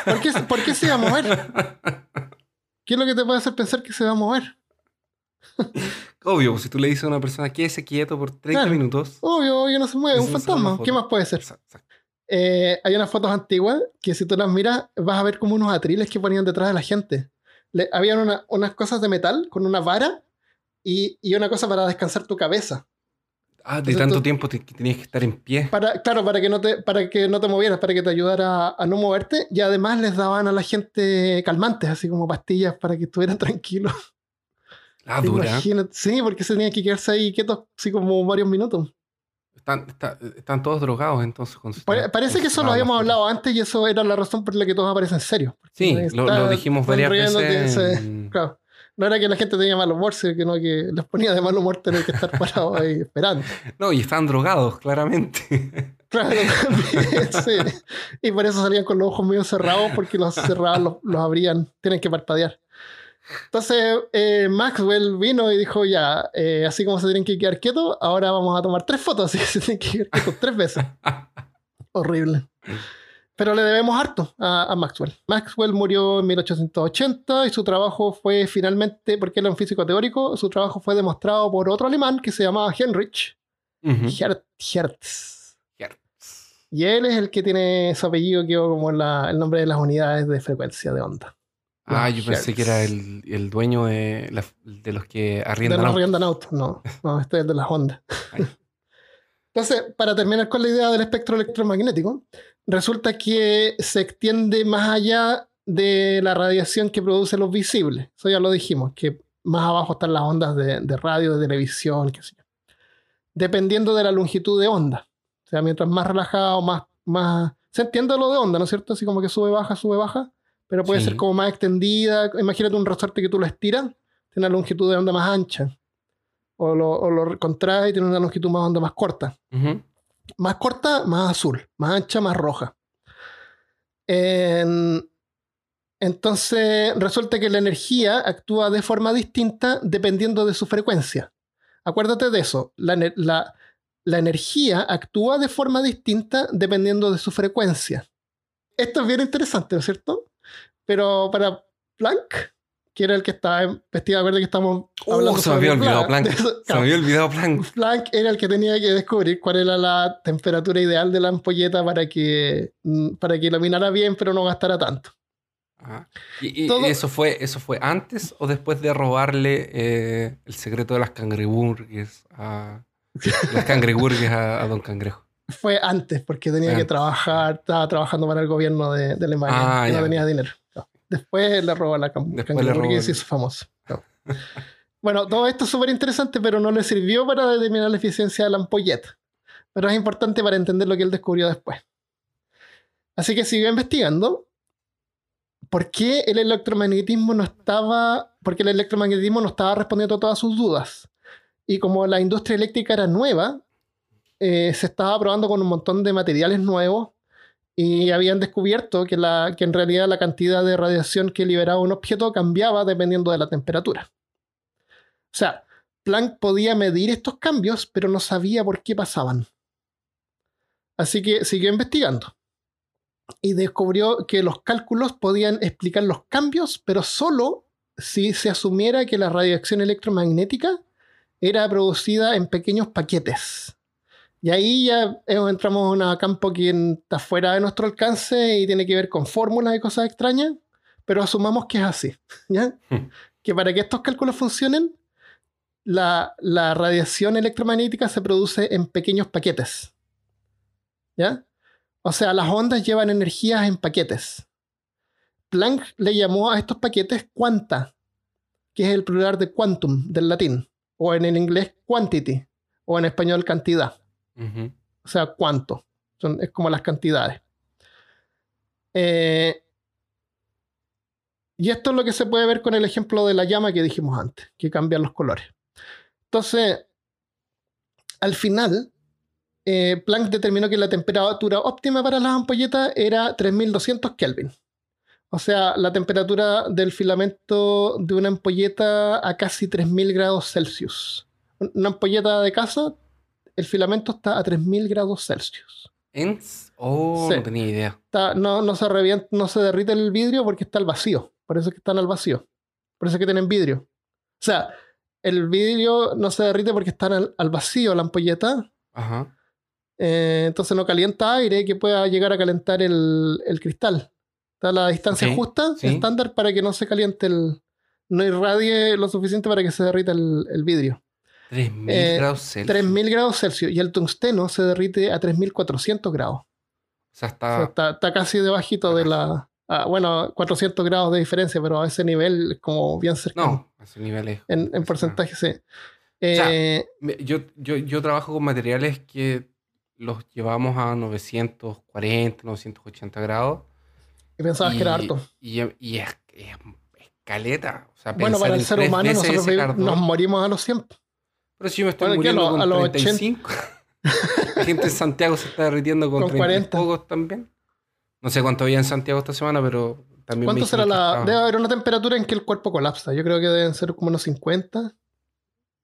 Speaker 1: ¿por qué, por qué se va a mover? ¿Qué es lo que te puede hacer pensar que se va a mover?
Speaker 2: Obvio, pues, si tú le dices a una persona quédese quieto por 30
Speaker 1: Claro.
Speaker 2: minutos.
Speaker 1: Obvio, obvio, no se mueve.
Speaker 2: Esa
Speaker 1: Un fantasma. ¿Qué más puede ser? Eh, hay unas fotos antiguas que si tú las miras vas a ver como unos atriles que ponían detrás de la gente. Le, habían una- unas cosas de metal con una vara y, y una cosa para descansar tu cabeza.
Speaker 2: Ah, de
Speaker 1: Entonces
Speaker 2: tanto
Speaker 1: tú-
Speaker 2: tiempo te- que tenías que estar en pie.
Speaker 1: Para, claro, para que, no te, para que no te movieras, para que te ayudara a, a no moverte. Y además les daban a la gente calmantes, así como pastillas para que estuvieran tranquilos.
Speaker 2: Ah, dura.
Speaker 1: Imagínate. Sí, porque se tenían que quedarse ahí quietos, así como varios minutos.
Speaker 2: Están, está- están todos drogados entonces.
Speaker 1: Pare- parece que eso lo habíamos hablado antes y eso era la razón por la que todos aparecen serios.
Speaker 2: Sí, lo, lo dijimos varias veces. en-
Speaker 1: Claro. No era que la gente tenía mal humor, sino que, les ponía de mal humor tener que estar parados ahí esperando.
Speaker 2: No, y estaban drogados, claramente.
Speaker 1: Claro, también, sí. Y por eso salían con los ojos medio cerrados, porque los cerrados los, los abrían, tienen que parpadear. Entonces, eh, Maxwell vino y dijo: Ya, eh, así como se tienen que quedar quietos, ahora vamos a tomar tres fotos, así que se tienen que quedar quietos tres veces. Horrible. Pero le debemos harto a, a Maxwell. Maxwell murió en 1880 y su trabajo fue finalmente, porque era un físico teórico, su trabajo fue demostrado por otro alemán que se llamaba Heinrich
Speaker 2: Ujú.
Speaker 1: Her- Hertz.
Speaker 2: Hertz.
Speaker 1: Y él es el que tiene su apellido, quedó como la- el nombre de las unidades de frecuencia de onda.
Speaker 2: Ah,
Speaker 1: Los
Speaker 2: yo pensé que era el, el dueño de, la- de los que
Speaker 1: De
Speaker 2: arriendan
Speaker 1: los
Speaker 2: autos.
Speaker 1: arriendan autos. No, no, este es de las ondas. Entonces, para terminar con la idea del espectro electromagnético, resulta que se extiende más allá de la radiación que produce los visibles. Eso ya lo dijimos, que más abajo están las ondas de, de radio, de televisión, qué sé yo. Dependiendo de la longitud de onda. O sea, mientras más relajado, más, más... Se entiende lo de onda, ¿no es cierto? Así como que sube, baja, sube, baja. Pero puede
Speaker 2: Sí.
Speaker 1: ser como más extendida. Imagínate un resorte que tú lo estiras, tiene una longitud de onda más ancha. O lo, o lo contrae y tiene una longitud más onda más corta. Más corta, más azul. Más ancha, más roja. En- entonces, resulta que la energía actúa de forma distinta dependiendo de su frecuencia. Acuérdate de eso. La- la energía actúa de forma distinta dependiendo de su frecuencia. Esto es bien interesante, ¿no es cierto? Pero para Planck, que era el que estaba vestido de verde que estamos hablando.
Speaker 2: Uh, se me había olvidado
Speaker 1: Planck.
Speaker 2: Planck.
Speaker 1: De eso,
Speaker 2: Se me había olvidado Planck.
Speaker 1: Planck era el que tenía que descubrir cuál era la temperatura ideal de la ampolleta para que, mm, para que iluminara bien, pero no gastara tanto.
Speaker 2: Ajá. ¿Y, y
Speaker 1: Todo-
Speaker 2: eso, fue, eso fue antes o después de robarle eh, el secreto de las cangreburgues a, las cangreburgues a, a Don Cangrejo?
Speaker 1: Fue antes, porque tenía que trabajar, estaba trabajando para el gobierno de, de Alemania
Speaker 2: Ah,
Speaker 1: y no
Speaker 2: ya.
Speaker 1: tenía dinero. Después le robó la cangreburgues y hizo famoso. No. bueno, todo esto es súper interesante, pero no le sirvió para determinar la eficiencia de la ampolleta. Pero es importante para entender lo que él descubrió después. Así que siguió investigando. ¿Por qué el electromagnetismo no estaba, porque el electromagnetismo no estaba respondiendo a todas sus dudas? Y como la industria eléctrica era nueva, eh, se estaba probando con un montón de materiales nuevos y habían descubierto que, en realidad la cantidad de radiación que liberaba un objeto cambiaba dependiendo de la temperatura. O sea, Planck podía medir estos cambios, pero no sabía por qué pasaban. Así que siguió investigando y descubrió que los cálculos podían explicar los cambios, pero solo si se asumiera que la radiación electromagnética era producida en pequeños paquetes. Y ahí ya eh, entramos en un campo que está fuera de nuestro alcance y tiene que ver con fórmulas y cosas extrañas, pero asumamos que es así. ¿ya?
Speaker 2: Hmm.
Speaker 1: Que para que estos cálculos funcionen, la, la radiación electromagnética se produce en pequeños paquetes. ¿Ya? O sea, las ondas llevan energías en paquetes. Planck le llamó a estos paquetes quanta, que es el plural de quantum del latín, o en el inglés quantity, o en español cantidad, O sea, cuánto. Es como las cantidades. Eh, y esto es lo que se puede ver con el ejemplo de la llama que dijimos antes, que cambian los colores. Entonces, al final, eh, Planck determinó que la temperatura óptima para las ampolletas era 3200 Kelvin. O sea, la temperatura del filamento de una ampolleta a casi 3000 grados Celsius. Una ampolleta de casa, el filamento está a 3000 grados Celsius.
Speaker 2: ¿En? Oh,
Speaker 1: Sí.
Speaker 2: no tenía idea.
Speaker 1: Está- no, no, se revienta- no se derrite el vidrio porque está al vacío. Por eso es que están al vacío. Por eso es que tienen vidrio. O sea, el vidrio no se derrite porque están al, al vacío la ampolleta.
Speaker 2: Ajá.
Speaker 1: eh, entonces no calienta aire que pueda llegar a calentar el, el cristal. Está a la distancia justa,
Speaker 2: sí.
Speaker 1: estándar, para que no se caliente el. No irradie lo suficiente para que se derrita el, el vidrio.
Speaker 2: 3000
Speaker 1: Eh,
Speaker 2: grados Celsius.
Speaker 1: 3000 grados Celsius. Y el tungsteno se derrite a 3400 grados.
Speaker 2: O sea,
Speaker 1: O
Speaker 2: está.
Speaker 1: sea, está, está casi debajito de la... ah, bueno, 400 grados de diferencia, pero a ese nivel es como bien cercano.
Speaker 2: No, a ese nivel es.
Speaker 1: En, en porcentaje, sí.
Speaker 2: sea,
Speaker 1: Eh,
Speaker 2: Yo, yo, yo trabajo con materiales que los llevamos a 940, 980 grados.
Speaker 1: y pensabas que era harto.
Speaker 2: Y, y es, es, es caleta. O sea,
Speaker 1: Bueno, para el ser humano nosotros nos morimos a los 100.
Speaker 2: Pero si yo me estoy
Speaker 1: Bueno, ¿qué? A
Speaker 2: muriendo
Speaker 1: los-
Speaker 2: con
Speaker 1: a los
Speaker 2: 35. La gente en Santiago se está derritiendo con,
Speaker 1: Con
Speaker 2: 30 y
Speaker 1: 40.
Speaker 2: pocos también. No sé cuánto había en Santiago esta semana, pero también
Speaker 1: ¿Cuánto será la...? Debe haber una temperatura en que el cuerpo colapsa. Yo creo que deben ser como unos 50.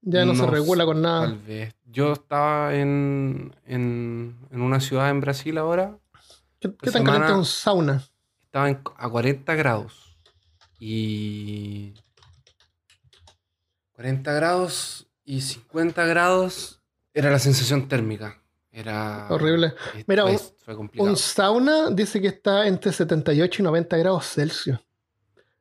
Speaker 1: Ya no, se regula con nada.
Speaker 2: Tal vez. Yo estaba en, en, en una ciudad en Brasil ahora.
Speaker 1: ¿Qué, tan caliente es un sauna?
Speaker 2: Estaba en- a 40 grados. Y. 40 grados y 50 grados era la sensación térmica. Era.
Speaker 1: Horrible.
Speaker 2: Esto
Speaker 1: Mira,
Speaker 2: fue complicado.
Speaker 1: Un sauna dice que está entre 78 y 90 grados Celsius.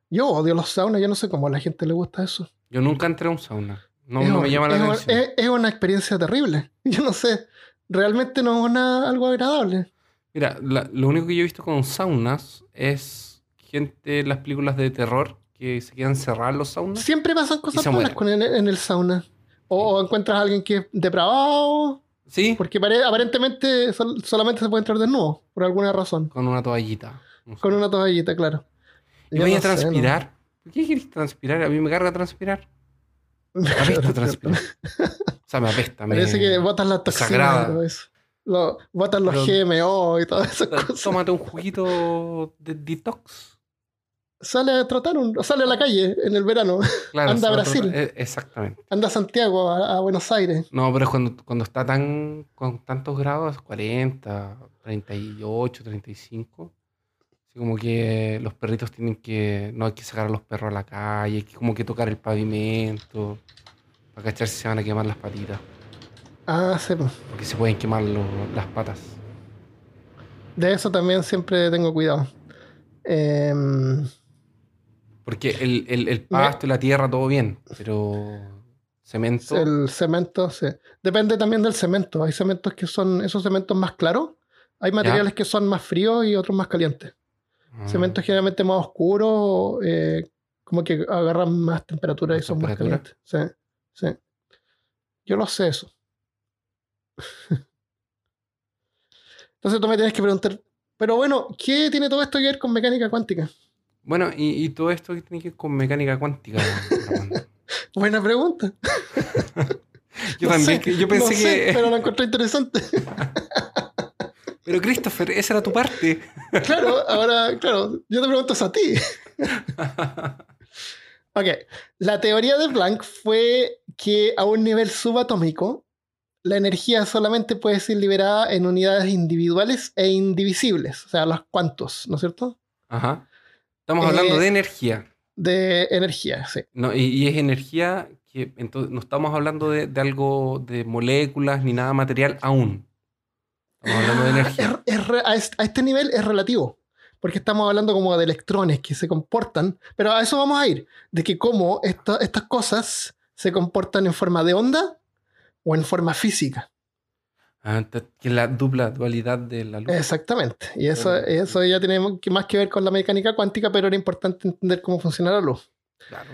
Speaker 1: Yo odio los saunas, yo no sé cómo a la gente le gusta eso.
Speaker 2: Yo nunca entré a un sauna. No,
Speaker 1: es,
Speaker 2: no me llama la
Speaker 1: es
Speaker 2: atención.
Speaker 1: es- es una experiencia terrible. Yo no sé, realmente no es una- algo agradable.
Speaker 2: Mira, la- lo único que yo he visto con saunas es gente en las películas de terror que se quedan cerradas en los saunas.
Speaker 1: Siempre pasan cosas malas el- en el sauna. O, o encuentras a alguien que es depravado,
Speaker 2: Sí,
Speaker 1: porque pare- aparentemente sol- solamente se puede entrar desnudo, por alguna razón.
Speaker 2: con una toallita. No sé.
Speaker 1: Con una toallita, claro.
Speaker 2: ¿Y vaya
Speaker 1: no
Speaker 2: a
Speaker 1: sé, ¿no?
Speaker 2: transpirar? ¿Por qué quieres transpirar? A mí me carga transpirar. Me apesta transpirar. O sea, me apesta. Me...
Speaker 1: Parece que botan las toxinas y todo eso. Lo- botan los
Speaker 2: Pero-
Speaker 1: GMO y todas esas cosas.
Speaker 2: Tómate un juguito de detox.
Speaker 1: Sale a trotar, un- sale a la calle en el verano.
Speaker 2: Claro,
Speaker 1: Anda a Brasil.
Speaker 2: eh, Exactamente.
Speaker 1: Anda a Santiago, a, a Buenos Aires.
Speaker 2: No, pero es cuando, cuando está tan con tantos grados, 40, 38, 35, Así como que los perritos tienen que. No hay que sacar a los perros a la calle, hay que como que tocar el pavimento. Para cachar si se van a quemar las patitas.
Speaker 1: Ah, sí.
Speaker 2: Porque se pueden quemar lo- las patas.
Speaker 1: De eso también siempre tengo cuidado. Em,
Speaker 2: Porque el, el, el pasto y la tierra, todo bien. Pero. Cemento.
Speaker 1: el cemento, sí. Depende también del cemento. Hay cementos que son esos cementos más claros. Hay materiales que son más fríos y otros más calientes.
Speaker 2: ah,
Speaker 1: Cementos generalmente más oscuros, eh, como que agarran más temperatura y
Speaker 2: ¿Más
Speaker 1: son más calientes. Sí, sí. Yo lo sé eso. Entonces tú me tienes que preguntar, pero bueno, ¿qué tiene todo esto que ver con mecánica cuántica?
Speaker 2: Bueno, y, y todo esto que tiene que ver con mecánica cuántica.
Speaker 1: Buena pregunta.
Speaker 2: Yo
Speaker 1: No
Speaker 2: también,
Speaker 1: sé,
Speaker 2: yo pensé
Speaker 1: no sé,
Speaker 2: que.
Speaker 1: pero la encontré interesante.
Speaker 2: Pero Christopher, esa era tu parte.
Speaker 1: claro, ahora, claro, yo te pregunto eso a ti. Ok, la teoría de Planck fue que a un nivel subatómico, la energía solamente puede ser liberada en unidades individuales e indivisibles, o sea, los cuantos, ¿no es cierto?
Speaker 2: Ajá. Estamos hablando
Speaker 1: Eh,
Speaker 2: de energía.
Speaker 1: De energía, sí.
Speaker 2: No, y, y es energía que entonces no estamos hablando de, de algo de moléculas ni nada material aún. Estamos hablando de energía.
Speaker 1: Es- a, est- a este nivel es relativo, porque estamos hablando como de electrones que se comportan, pero a eso vamos a ir, de que cómo esta- estas cosas se comportan en forma de onda o en forma física.
Speaker 2: Ah, que la dupla dualidad de la luz.
Speaker 1: Exactamente. Y eso, eso ya tiene más que ver con la mecánica cuántica, pero era importante entender cómo funciona la luz.
Speaker 2: Claro.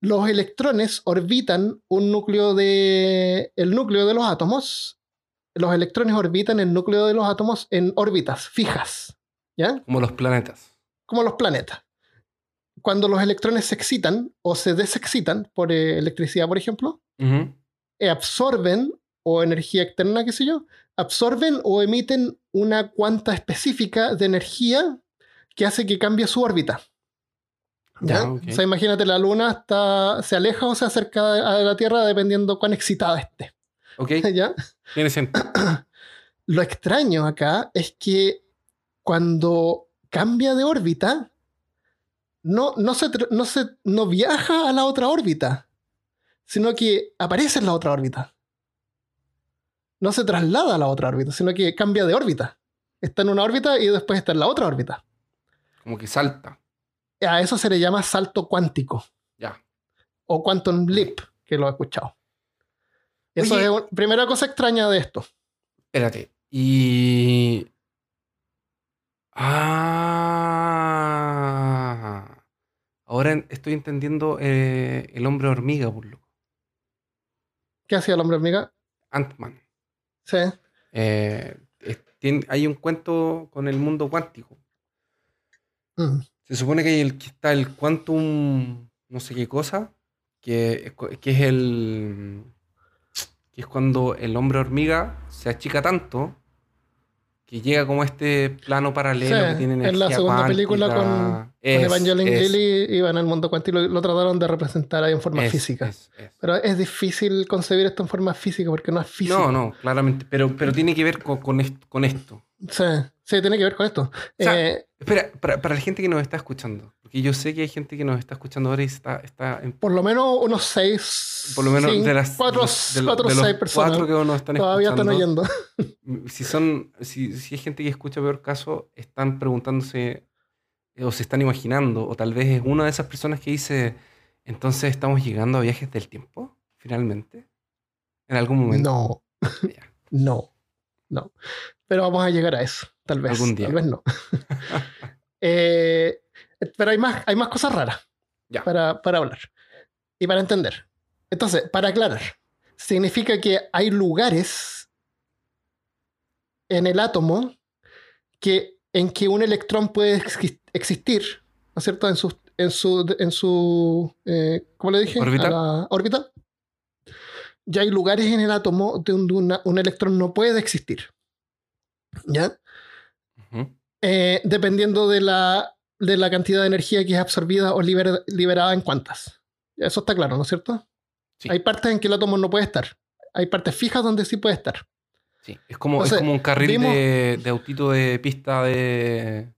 Speaker 1: Los electrones orbitan un núcleo de. el núcleo de los átomos. Los electrones orbitan el núcleo de los átomos en órbitas fijas. ¿Ya?
Speaker 2: Como los planetas.
Speaker 1: Como los planetas. Cuando los electrones se excitan o se desexcitan por eh, electricidad, por ejemplo, eh, absorben, o energía externa, qué sé yo, absorben o emiten una cuanta específica de energía que hace que cambie su órbita. ¿Ya? O sea, imagínate, la luna está, se aleja o se acerca a la Tierra dependiendo cuán excitada esté.
Speaker 2: ¿Ok?
Speaker 1: ¿Ya?
Speaker 2: Tiene sentido.
Speaker 1: Lo extraño acá es que cuando cambia de órbita, no, no, se, no, se, no viaja a la otra órbita, sino que aparece en la otra órbita. No se traslada a la otra órbita, sino que cambia de órbita. Está en una órbita y después está en la otra órbita.
Speaker 2: Como que salta.
Speaker 1: A eso se le llama salto cuántico
Speaker 2: Ya.
Speaker 1: o quantum leap, que lo he escuchado. Eso
Speaker 2: Oye.
Speaker 1: es una primera cosa extraña de esto.
Speaker 2: Espérate. Y. Ah. Ahora estoy entendiendo eh, el hombre hormiga, por loco.
Speaker 1: ¿Qué hacía el hombre hormiga?
Speaker 2: Ant-Man.
Speaker 1: Sí.
Speaker 2: Eh, es- tiene- hay un cuento con el mundo cuántico.
Speaker 1: Mm.
Speaker 2: Se supone que, hay el, que está el quantum, no sé qué cosa, que es el. que es cuando el hombre hormiga se achica tanto que llega como a este plano paralelo
Speaker 1: Sí,
Speaker 2: que tiene
Speaker 1: en la
Speaker 2: energía
Speaker 1: segunda película con-
Speaker 2: cuántica.
Speaker 1: Con
Speaker 2: Es,
Speaker 1: Evangeline
Speaker 2: es,
Speaker 1: Lilly iban al mundo cuántico y lo, lo trataron de representar ahí en forma
Speaker 2: es,
Speaker 1: física.
Speaker 2: es, es.
Speaker 1: Pero es difícil concebir esto en forma física porque no es físico.
Speaker 2: No, no, claramente, pero, pero tiene que ver con, con esto, con esto.
Speaker 1: Sí, sí, tiene que ver con esto.
Speaker 2: sea,
Speaker 1: Eh,
Speaker 2: Espera, para, para la gente que nos está escuchando, porque yo sé que hay gente que nos está escuchando ahora y está, está en
Speaker 1: por lo menos unos seis,
Speaker 2: Por lo menos
Speaker 1: cinco,
Speaker 2: de las
Speaker 1: cuatro,
Speaker 2: de
Speaker 1: cuatro o
Speaker 2: de los
Speaker 1: seis personas
Speaker 2: cuatro que nos están
Speaker 1: todavía están
Speaker 2: escuchando,
Speaker 1: oyendo.
Speaker 2: Si son, si, si hay gente que escucha peor caso, están preguntándose eh, o se están imaginando, o tal vez es una de esas personas que dice, entonces estamos llegando a viajes del tiempo, finalmente, en algún momento.
Speaker 1: No, no, no. Pero vamos a llegar a eso, tal vez.
Speaker 2: Algún día.
Speaker 1: Tal vez no. Eh, pero hay más, hay más cosas raras
Speaker 2: Ya.
Speaker 1: para, para hablar y para entender. Entonces, para aclarar, significa que hay lugares en el átomo que, en que un electrón puede exis- existir, ¿no es cierto? En su, en su, en su eh, ¿cómo le dije? La órbita. Ya hay lugares en el átomo donde una- un electrón no puede existir. ¿Ya? Eh, dependiendo de la, de la cantidad de energía que es absorbida o liber- liberada en cuantas. Eso está claro, ¿no es cierto?
Speaker 2: Sí.
Speaker 1: Hay partes en que el átomo no puede estar. Hay partes fijas donde sí puede estar.
Speaker 2: Sí, es como,
Speaker 1: Entonces,
Speaker 2: es como un carril
Speaker 1: vimos-
Speaker 2: de, de autito de pista de,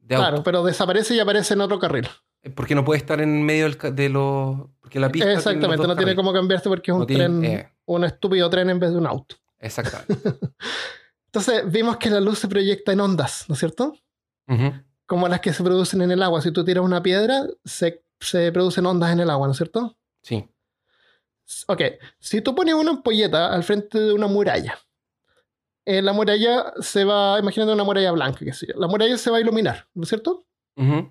Speaker 2: de auto.
Speaker 1: Claro, pero desaparece y aparece en otro carril.
Speaker 2: Eh, Porque no puede estar en medio del de los. Porque la pista.
Speaker 1: Exactamente, no tiene cómo cambiarse porque es un
Speaker 2: tiene-
Speaker 1: tren,
Speaker 2: eh.
Speaker 1: un estúpido tren en vez de un auto.
Speaker 2: Exactamente.
Speaker 1: Entonces vimos que la luz se proyecta en ondas, ¿no es cierto? Como las que se producen en el agua. Si tú tiras una piedra, se, se producen ondas en el agua, ¿no es cierto?
Speaker 2: Sí.
Speaker 1: Ok, si tú pones una ampolleta al frente de una muralla, eh, la muralla se va, imagínate una muralla blanca, qué sé yo, la muralla se va a iluminar, ¿no es cierto?
Speaker 2: Ujú.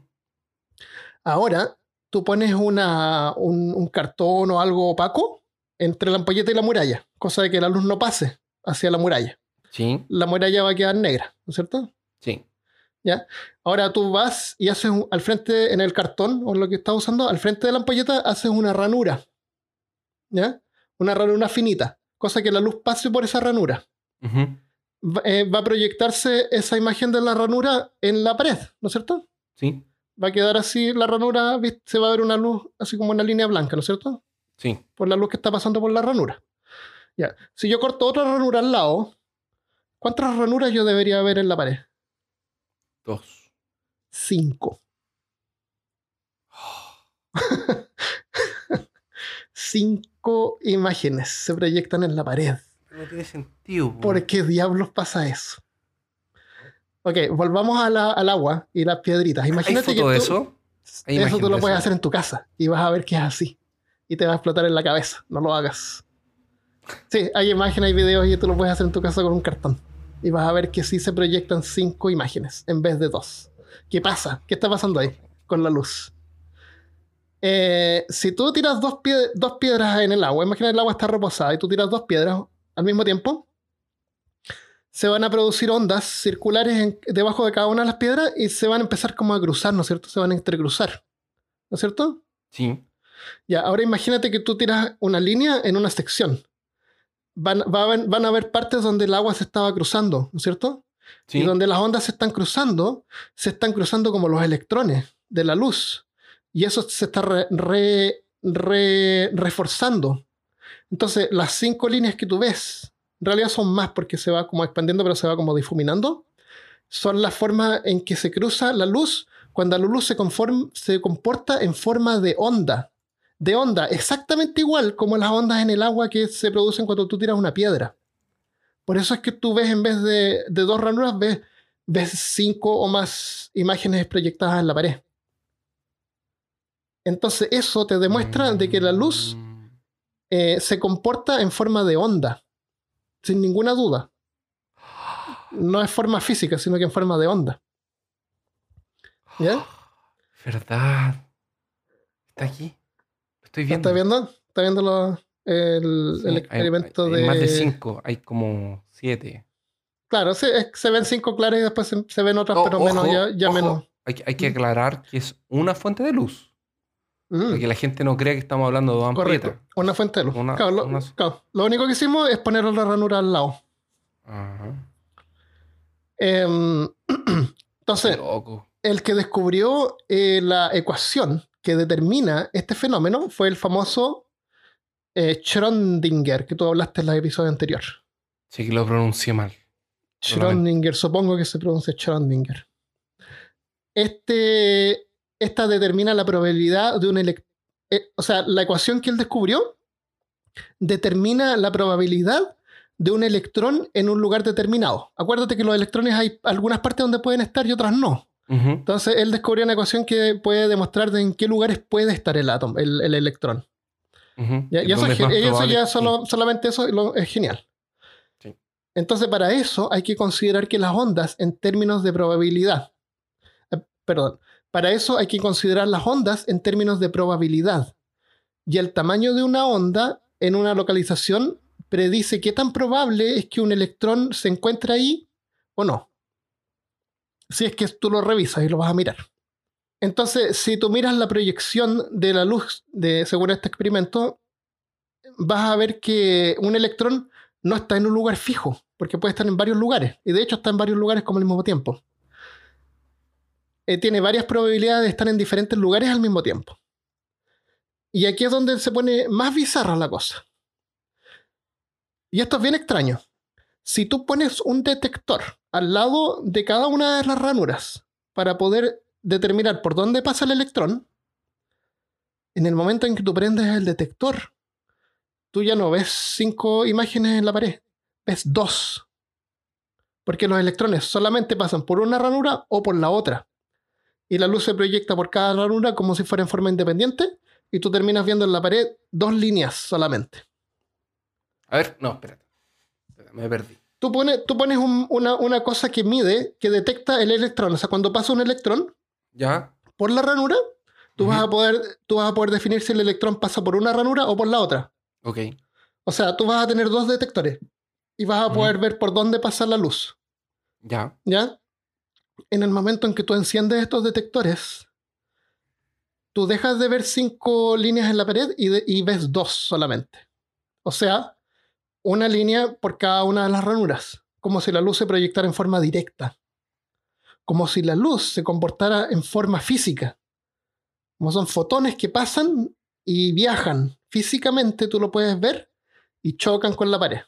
Speaker 1: Ahora tú pones una, un, un cartón o algo opaco entre la ampolleta y la muralla, cosa de que la luz no pase hacia la muralla.
Speaker 2: Sí.
Speaker 1: La muralla va a quedar negra, ¿no es cierto?
Speaker 2: Sí.
Speaker 1: Ahora tú vas y haces un- al frente, en el cartón o lo que estás usando, al frente de la ampolleta haces una ranura. ¿Ya? Una ranura finita, cosa que la luz pase por esa ranura. Va, eh, va a proyectarse esa imagen de la ranura en la pared, ¿no es cierto?
Speaker 2: Sí.
Speaker 1: Va a quedar así la ranura, ¿viste? se va a ver una luz así como una línea blanca, ¿no es cierto?
Speaker 2: Sí.
Speaker 1: Por la luz que está pasando por la ranura. Ya. Si yo corto otra ranura al lado, ¿cuántas ranuras yo debería ver en la pared?
Speaker 2: Dos.
Speaker 1: Cinco. Cinco imágenes se proyectan en la pared.
Speaker 2: No tiene sentido. po.
Speaker 1: ¿Por qué diablos pasa eso? Ok, volvamos a la- al agua y las piedritas.
Speaker 2: ¿Hay
Speaker 1: Imagínate que
Speaker 2: de
Speaker 1: tú-
Speaker 2: eso? Hay
Speaker 1: eso tú lo
Speaker 2: de
Speaker 1: puedes
Speaker 2: eso.
Speaker 1: hacer en tu casa y vas a ver que es así. Y te va a explotar en la cabeza. No lo hagas. Sí, hay imágenes, hay videos y tú lo puedes hacer en tu casa con un cartón. Y vas a ver que sí se proyectan cinco imágenes en vez de dos. ¿Qué pasa? ¿Qué está pasando ahí con la luz? Eh, si tú tiras dos, pie- dos piedras en el agua, imagina el agua está reposada y tú tiras dos piedras al mismo tiempo, se van a producir ondas circulares en- debajo de cada una de las piedras y se van a empezar como a cruzar, ¿no es cierto? Se van a entrecruzar, ¿no es cierto?
Speaker 2: Sí.
Speaker 1: Ya, ahora imagínate que tú tiras una línea en una sección. Van, va a haber- van a haber partes donde el agua se estaba cruzando, ¿no es cierto?
Speaker 2: Sí.
Speaker 1: Y donde las ondas se están cruzando, se están cruzando como los electrones de la luz. Y eso se está re- re- re- reforzando. Entonces, las cinco líneas que tú ves, en realidad son más porque se va como expandiendo, pero se va como difuminando. Son la forma en que se cruza la luz cuando la luz se, conform- se comporta en forma de onda. De onda, exactamente igual como las ondas en el agua que se producen cuando tú tiras una piedra. Por eso es que tú ves en vez de, dos ranuras, ves, cinco o más imágenes proyectadas en la pared. Entonces eso te demuestra de que la luz eh, se comporta en forma de onda, sin ninguna duda. No es forma física, sino que en forma de onda. ¿Ya?
Speaker 2: ¿Verdad? Está aquí. Estoy viendo.
Speaker 1: ¿Estás viendo? ¿Estás viendo lo- el,
Speaker 2: Sí,
Speaker 1: el
Speaker 2: hay-
Speaker 1: experimento
Speaker 2: hay-
Speaker 1: de...
Speaker 2: más de cinco, hay como siete.
Speaker 1: Claro, que se ven cinco claras y después se, se ven otras,
Speaker 2: Oh,
Speaker 1: pero
Speaker 2: ojo,
Speaker 1: menos, ya, menos.
Speaker 2: Hay, que- hay que aclarar que es una fuente de luz.
Speaker 1: Mm.
Speaker 2: Para que la gente no crea que estamos hablando de dos
Speaker 1: Correcto, una fuente de luz.
Speaker 2: Una-
Speaker 1: Claro, lo,
Speaker 2: una-
Speaker 1: claro, lo único que hicimos es poner la ranura al lado.
Speaker 2: Ajá.
Speaker 1: Em, entonces, el que descubrió eh, la ecuación que determina este fenómeno fue el famoso eh, Schrödinger, que tú hablaste en el episodio anterior.
Speaker 2: Sí que lo pronuncié mal.
Speaker 1: Schrödinger, supongo que se pronuncia Schrödinger. Este, esta determina la probabilidad de un elec- eh, o sea, la ecuación que él descubrió determina la probabilidad de un electrón en un lugar determinado. Acuérdate que los electrones hay algunas partes donde pueden estar y otras no. Entonces él descubrió una ecuación que puede demostrar de en qué lugares puede estar el átomo, el, el electrón. Ya-
Speaker 2: ¿En
Speaker 1: y eso, es eso ya solo, solamente eso lo- es genial.
Speaker 2: Sí.
Speaker 1: Entonces, para eso hay que considerar que las ondas en términos de probabilidad. eh, perdón. Para eso hay que considerar las ondas en términos de probabilidad. Y el tamaño de una onda en una localización predice qué tan probable es que un electrón se encuentre ahí o no. Si es que tú lo revisas y lo vas a mirar. Entonces, si tú miras la proyección de la luz de, según este experimento, vas a ver que un electrón no está en un lugar fijo, porque puede estar en varios lugares, y de hecho está en varios lugares como al mismo tiempo. Eh, tiene varias probabilidades de estar en diferentes lugares al mismo tiempo. Y aquí es donde se pone más bizarra la cosa. Y esto es bien extraño. Si tú pones un detector al lado de cada una de las ranuras, para poder determinar por dónde pasa el electrón, en el momento en que tú prendes el detector, tú ya no ves cinco imágenes en la pared, ves dos. Porque los electrones solamente pasan por una ranura o por la otra. Y la luz se proyecta por cada ranura como si fuera en forma independiente, y tú terminas viendo en la pared dos líneas solamente.
Speaker 2: A ver, no, espérate. Me perdí.
Speaker 1: Tú pones, tú pones un- una, una cosa que mide, que detecta el electrón. O sea, cuando pasa un electrón
Speaker 2: ¿Ya?
Speaker 1: por la ranura, tú, vas, a poder, tú vas a poder definir si el electrón pasa por una ranura o por la otra.
Speaker 2: Ok.
Speaker 1: O sea, tú vas a tener dos detectores y vas a poder ver por dónde pasa la luz.
Speaker 2: Ya.
Speaker 1: ¿Ya? En el momento en que tú enciendes estos detectores, tú dejas de ver cinco líneas en la pared y, de- y ves dos solamente. O sea, una línea por cada una de las ranuras, como si la luz se proyectara en forma directa, como si la luz se comportara en forma física, como son fotones que pasan y viajan físicamente, tú lo puedes ver y chocan con la pared.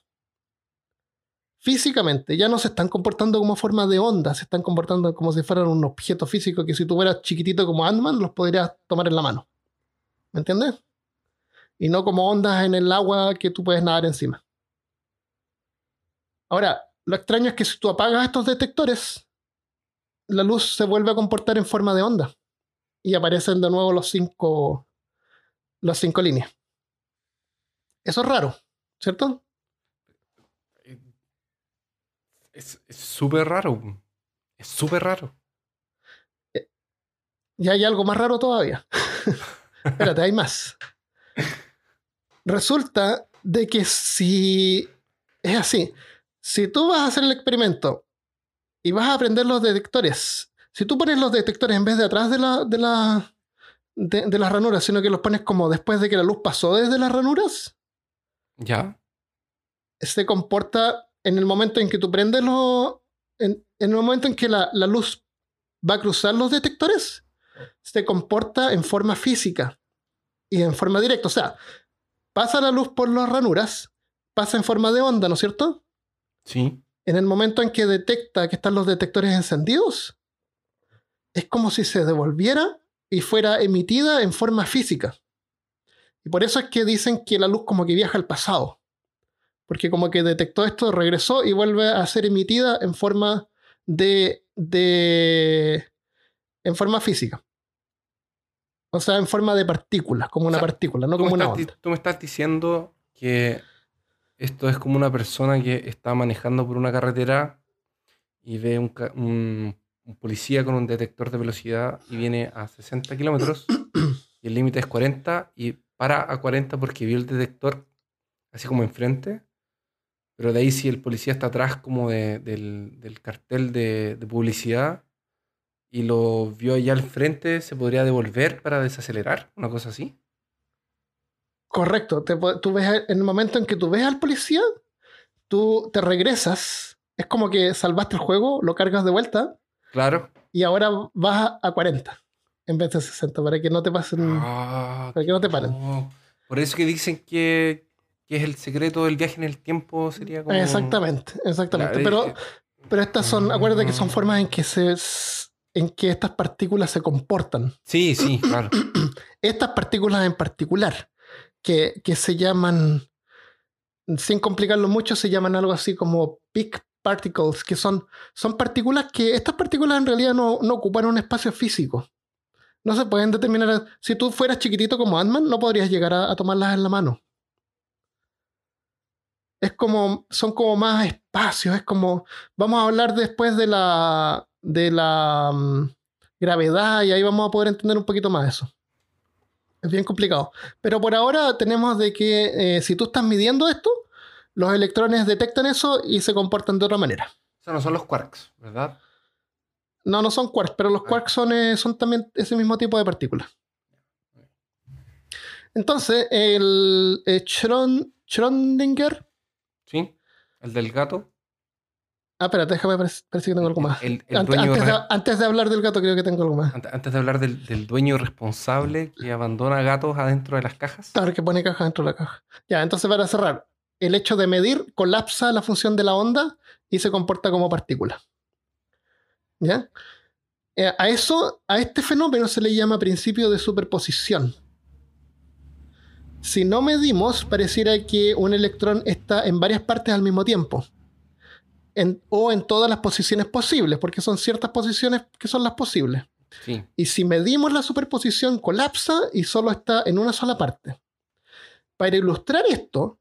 Speaker 1: Físicamente, ya no se están comportando como forma de onda, se están comportando como si fueran un objeto físico que si tú fueras chiquitito como Ant-Man, los podrías tomar en la mano. ¿Me entiendes? Y no como ondas en el agua que tú puedes nadar encima. Ahora, lo extraño es que si tú apagas estos detectores, la luz se vuelve a comportar en forma de onda. Y aparecen de nuevo los cinco, las cinco líneas. Eso es raro, ¿cierto?
Speaker 2: Es súper raro. Es súper raro.
Speaker 1: Y hay algo más raro todavía. Espérate, hay más. Resulta de que si es así, si tú vas a hacer el experimento y vas a aprender los detectores, si tú pones los detectores en vez de atrás de la, de la de, de las ranuras, sino que los pones como después de que la luz pasó desde las ranuras,
Speaker 2: ¿Ya?
Speaker 1: se comporta en el momento en que tú prendes los. En, en el momento en que la, la luz va a cruzar los detectores, se comporta en forma física y en forma directa. O sea, pasa la luz por las ranuras, pasa en forma de onda, ¿no es cierto?
Speaker 2: Sí.
Speaker 1: En el momento en que detecta que están los detectores encendidos, es como si se devolviera y fuera emitida en forma física. Y por eso es que dicen que la luz como que viaja al pasado. Porque como que detectó esto, regresó y vuelve a ser emitida en forma de. de en forma física. O sea, en forma de partículas, como una
Speaker 2: O sea,
Speaker 1: partícula, no como una onda.
Speaker 2: tú me estás diciendo que esto es como una persona que está manejando por una carretera y ve un, policía con un detector de velocidad y viene a 60 kilómetros y el límite es 40 y para a 40 porque vio el detector así como enfrente. Pero de ahí si el policía está atrás como de- del, del cartel de, de publicidad y lo vio allá al frente, se podría devolver para desacelerar, una cosa así.
Speaker 1: Correcto. Te tú ves, en el momento en que tú ves al policía, tú te regresas. Es como que salvaste el juego, lo cargas de vuelta
Speaker 2: Claro.
Speaker 1: y ahora vas a, a 40 en vez de 60 para que no te pasen.
Speaker 2: Ah,
Speaker 1: para que no te paren.
Speaker 2: no. Por eso que dicen que, que es el secreto del viaje en el tiempo, sería como...
Speaker 1: Exactamente, exactamente. Pero, pero estas son, acuérdate que son
Speaker 2: Ah.
Speaker 1: formas en que se en que estas partículas se comportan.
Speaker 2: Sí, sí, claro.
Speaker 1: Estas partículas en particular, que, se llaman, sin complicarlo mucho, se llaman algo así como peak particles, que son, son partículas que, estas partículas en realidad no, no ocupan un espacio físico. No se pueden determinar. Si tú fueras chiquitito como Ant-Man, no podrías llegar a, a tomarlas en la mano. Es como, son como más espacios, es como, vamos a hablar después de la, de la mm, gravedad y ahí vamos a poder entender un poquito más eso. Es bien complicado. Pero por ahora tenemos de que eh, si tú estás midiendo esto, los electrones detectan eso y se comportan de otra manera.
Speaker 2: O sea, no son los quarks, ¿verdad?
Speaker 1: No, no son quarks, pero los
Speaker 2: Ah.
Speaker 1: quarks son, eh, son también ese mismo tipo de partículas. Entonces, el eh, Schrödinger.
Speaker 2: Sí. El del gato.
Speaker 1: Ah, espérate, déjame, parece, parece que tengo algo más.
Speaker 2: El, el
Speaker 1: antes, de,
Speaker 2: re-
Speaker 1: antes de hablar del gato, creo que tengo algo más.
Speaker 2: ante- antes de hablar del, del dueño responsable que abandona gatos adentro de las cajas.
Speaker 1: Claro, que pone caja dentro de la caja. Ya, entonces para cerrar, el hecho de medir colapsa la función de la onda y se comporta como partícula. ¿Ya? Eh, a eso, a este fenómeno se le llama principio de superposición. Si no medimos, pareciera que un electrón está en varias partes al mismo tiempo. En- o en todas las posiciones posibles, porque son ciertas posiciones que son las posibles.
Speaker 2: Sí.
Speaker 1: Y si medimos la superposición, colapsa y solo está en una sola parte. Para ilustrar esto,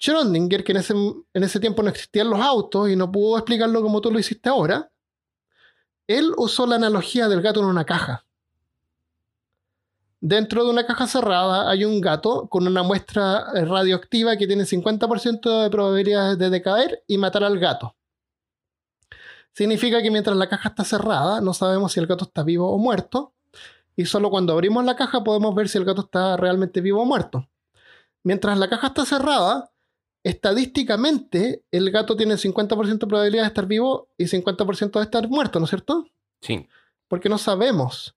Speaker 1: Schrödinger, que en ese, en ese tiempo no existían los autos y no pudo explicarlo como tú lo hiciste ahora, él usó la analogía del gato en una caja. Dentro de una caja cerrada hay un gato con una muestra radioactiva que tiene 50% de probabilidades de decaer y matar al gato. Significa que mientras la caja está cerrada, no sabemos si el gato está vivo o muerto, y solo cuando abrimos la caja podemos ver si el gato está realmente vivo o muerto. Mientras la caja está cerrada, estadísticamente el gato tiene 50% de probabilidad de estar vivo y 50% de estar muerto, ¿no es cierto?
Speaker 2: Sí.
Speaker 1: Porque no sabemos.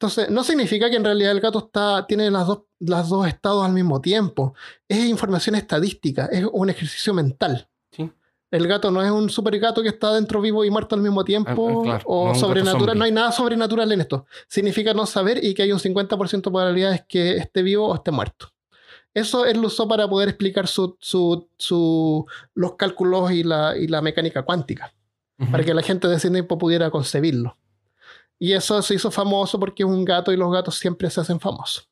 Speaker 1: Entonces, no significa que en realidad el gato está, tiene las dos, las dos estados al mismo tiempo. Es información estadística, es un ejercicio mental.
Speaker 2: Sí.
Speaker 1: El gato no es un super gato que está dentro vivo y muerto al mismo tiempo.
Speaker 2: Ah, ah, claro,
Speaker 1: o
Speaker 2: no
Speaker 1: sobrenatural. No hay nada sobrenatural en esto. Significa no saber y que hay un 50% de probabilidades que esté vivo o esté muerto. Eso él lo usó para poder explicar su, su- su- los cálculos y la, y la mecánica cuántica para que la gente de ese tiempo pudiera concebirlo. Y eso se hizo famoso porque es un gato y los gatos siempre se hacen famosos.